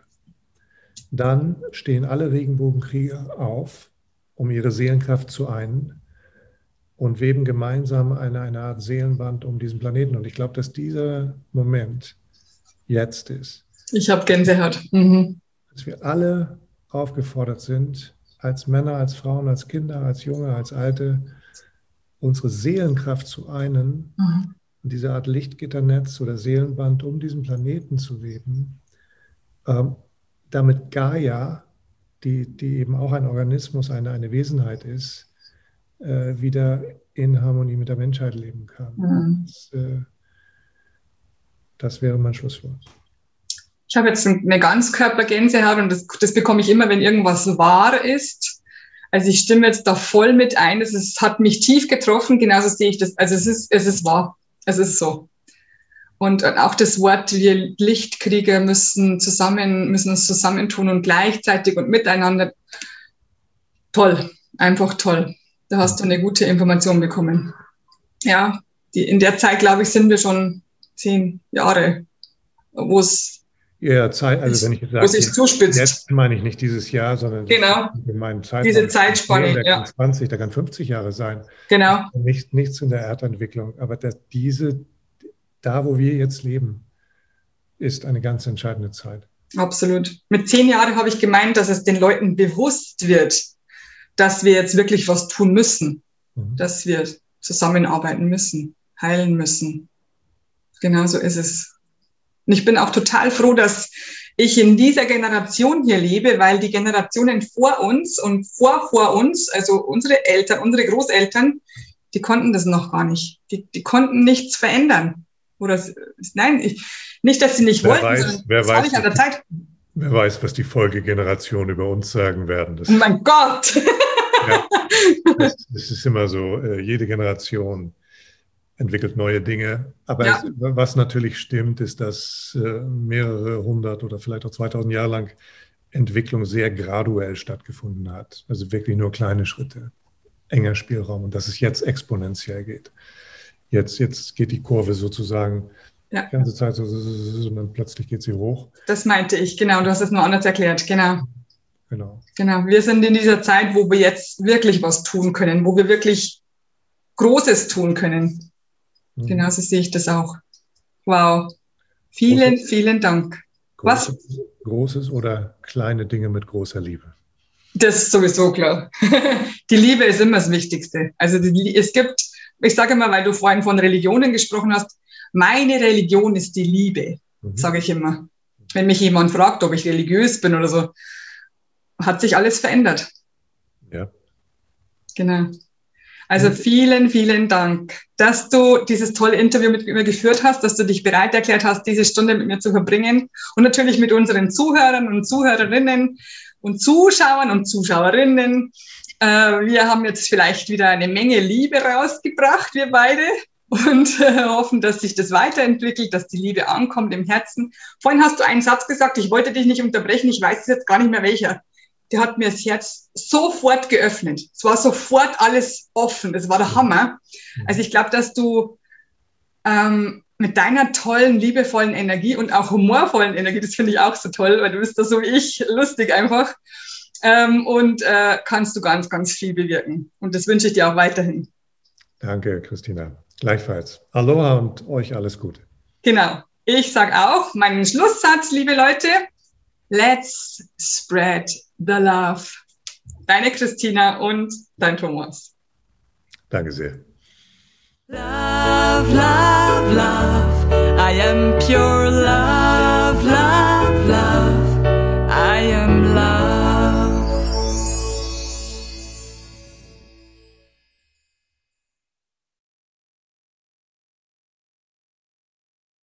B: dann stehen alle Regenbogenkrieger auf, um ihre Seelenkraft zu einen und weben gemeinsam eine, eine Art Seelenband um diesen Planeten. Und ich glaube, dass dieser Moment jetzt ist.
A: Ich habe Gänsehaut. Mhm.
B: Dass wir alle aufgefordert sind, als Männer, als Frauen, als Kinder, als Junge, als Alte, unsere Seelenkraft zu einen mhm und diese Art Lichtgitternetz oder Seelenband um diesen Planeten zu weben, ähm, damit Gaia, die, die eben auch ein Organismus, eine, eine Wesenheit ist, äh, wieder in Harmonie mit der Menschheit leben kann. Mhm. Das, äh, das wäre mein Schlusswort.
A: Ich habe jetzt eine Ganzkörpergänsehaut und das, das bekomme ich immer, wenn irgendwas wahr ist. Also ich stimme jetzt da voll mit ein. Es hat mich tief getroffen, genauso sehe ich das. Also es ist, es ist wahr. Es ist so. Und auch das Wort, wir Lichtkrieger müssen zusammen, müssen uns zusammentun und gleichzeitig und miteinander. Toll, einfach toll. Da hast du eine gute Information bekommen. Ja, die, in der Zeit, glaube ich, sind wir schon zehn Jahre, wo es
B: ja, Zeit, also wenn ich
A: sage, sich zuspitzt.
B: Jetzt meine ich nicht dieses Jahr, sondern
A: genau.
B: Zeit
A: diese Zeitspanne.
B: Der ja. kann 20, der kann 50 Jahre sein.
A: Genau.
B: Nicht, nichts in der Erdentwicklung, aber dass diese, da wo wir jetzt leben, ist eine ganz entscheidende Zeit.
A: Absolut. Mit zehn Jahren habe ich gemeint, dass es den Leuten bewusst wird, dass wir jetzt wirklich was tun müssen, mhm. dass wir zusammenarbeiten müssen, heilen müssen. Genauso ist es. Und ich bin auch total froh, dass ich in dieser Generation hier lebe, weil die Generationen vor uns und vor vor uns, also unsere Eltern, unsere Großeltern, die konnten das noch gar nicht. Die, die konnten nichts verändern. Oder nein, ich, nicht, dass sie nicht wer wollten,
B: weiß,
A: sondern
B: wer weiß,
A: nicht an der Zeit.
B: Wer weiß, was die Folgegenerationen über uns sagen werden.
A: Das, oh mein Gott!
B: ja, das, das, ist immer so, äh, jede Generation entwickelt neue Dinge. Aber ja. es, was natürlich stimmt, ist, dass äh, mehrere hundert oder vielleicht auch 2000 Jahre lang Entwicklung sehr graduell stattgefunden hat. Also wirklich nur kleine Schritte, enger Spielraum und dass es jetzt exponentiell geht. Jetzt, jetzt geht die Kurve sozusagen ja. die ganze Zeit so, und dann plötzlich geht sie hoch.
A: Das meinte ich, genau. Du hast es nur anders erklärt, genau.
B: Genau.
A: Genau. Wir sind in dieser Zeit, wo wir jetzt wirklich was tun können, wo wir wirklich Großes tun können. Mhm. Genauso sehe ich das auch. Wow. Vielen, großes, vielen Dank.
B: Großes, Was? Großes oder kleine Dinge mit großer Liebe?
A: Das ist sowieso klar. [LAUGHS] die Liebe ist immer das Wichtigste. Also die, es gibt, ich sage immer, weil du vorhin von Religionen gesprochen hast, meine Religion ist die Liebe, mhm. sage ich immer. Wenn mich jemand fragt, ob ich religiös bin oder so, hat sich alles verändert.
B: Ja.
A: Genau. Also vielen, vielen Dank, dass du dieses tolle Interview mit mir geführt hast, dass du dich bereit erklärt hast, diese Stunde mit mir zu verbringen und natürlich mit unseren Zuhörern und Zuhörerinnen und Zuschauern und Zuschauerinnen. Äh, wir haben jetzt vielleicht wieder eine Menge Liebe rausgebracht, wir beide, und äh, hoffen, dass sich das weiterentwickelt, dass die Liebe ankommt im Herzen. Vorhin hast du einen Satz gesagt, ich wollte dich nicht unterbrechen, ich weiß jetzt gar nicht mehr welcher der hat mir das Herz sofort geöffnet. Es war sofort alles offen. Das war der Hammer. Also ich glaube, dass du ähm, mit deiner tollen, liebevollen Energie und auch humorvollen Energie, das finde ich auch so toll, weil du bist da so wie ich, lustig einfach. Ähm, und äh, kannst du ganz, ganz viel bewirken. Und das wünsche ich dir auch weiterhin.
B: Danke, Christina. Gleichfalls. Aloha und euch alles Gute.
A: Genau. Ich sage auch meinen Schlusssatz, liebe Leute. Let's spread the love. Deine Christina und dein Thomas.
B: Danke sehr.
C: Love, love, love. I am pure love.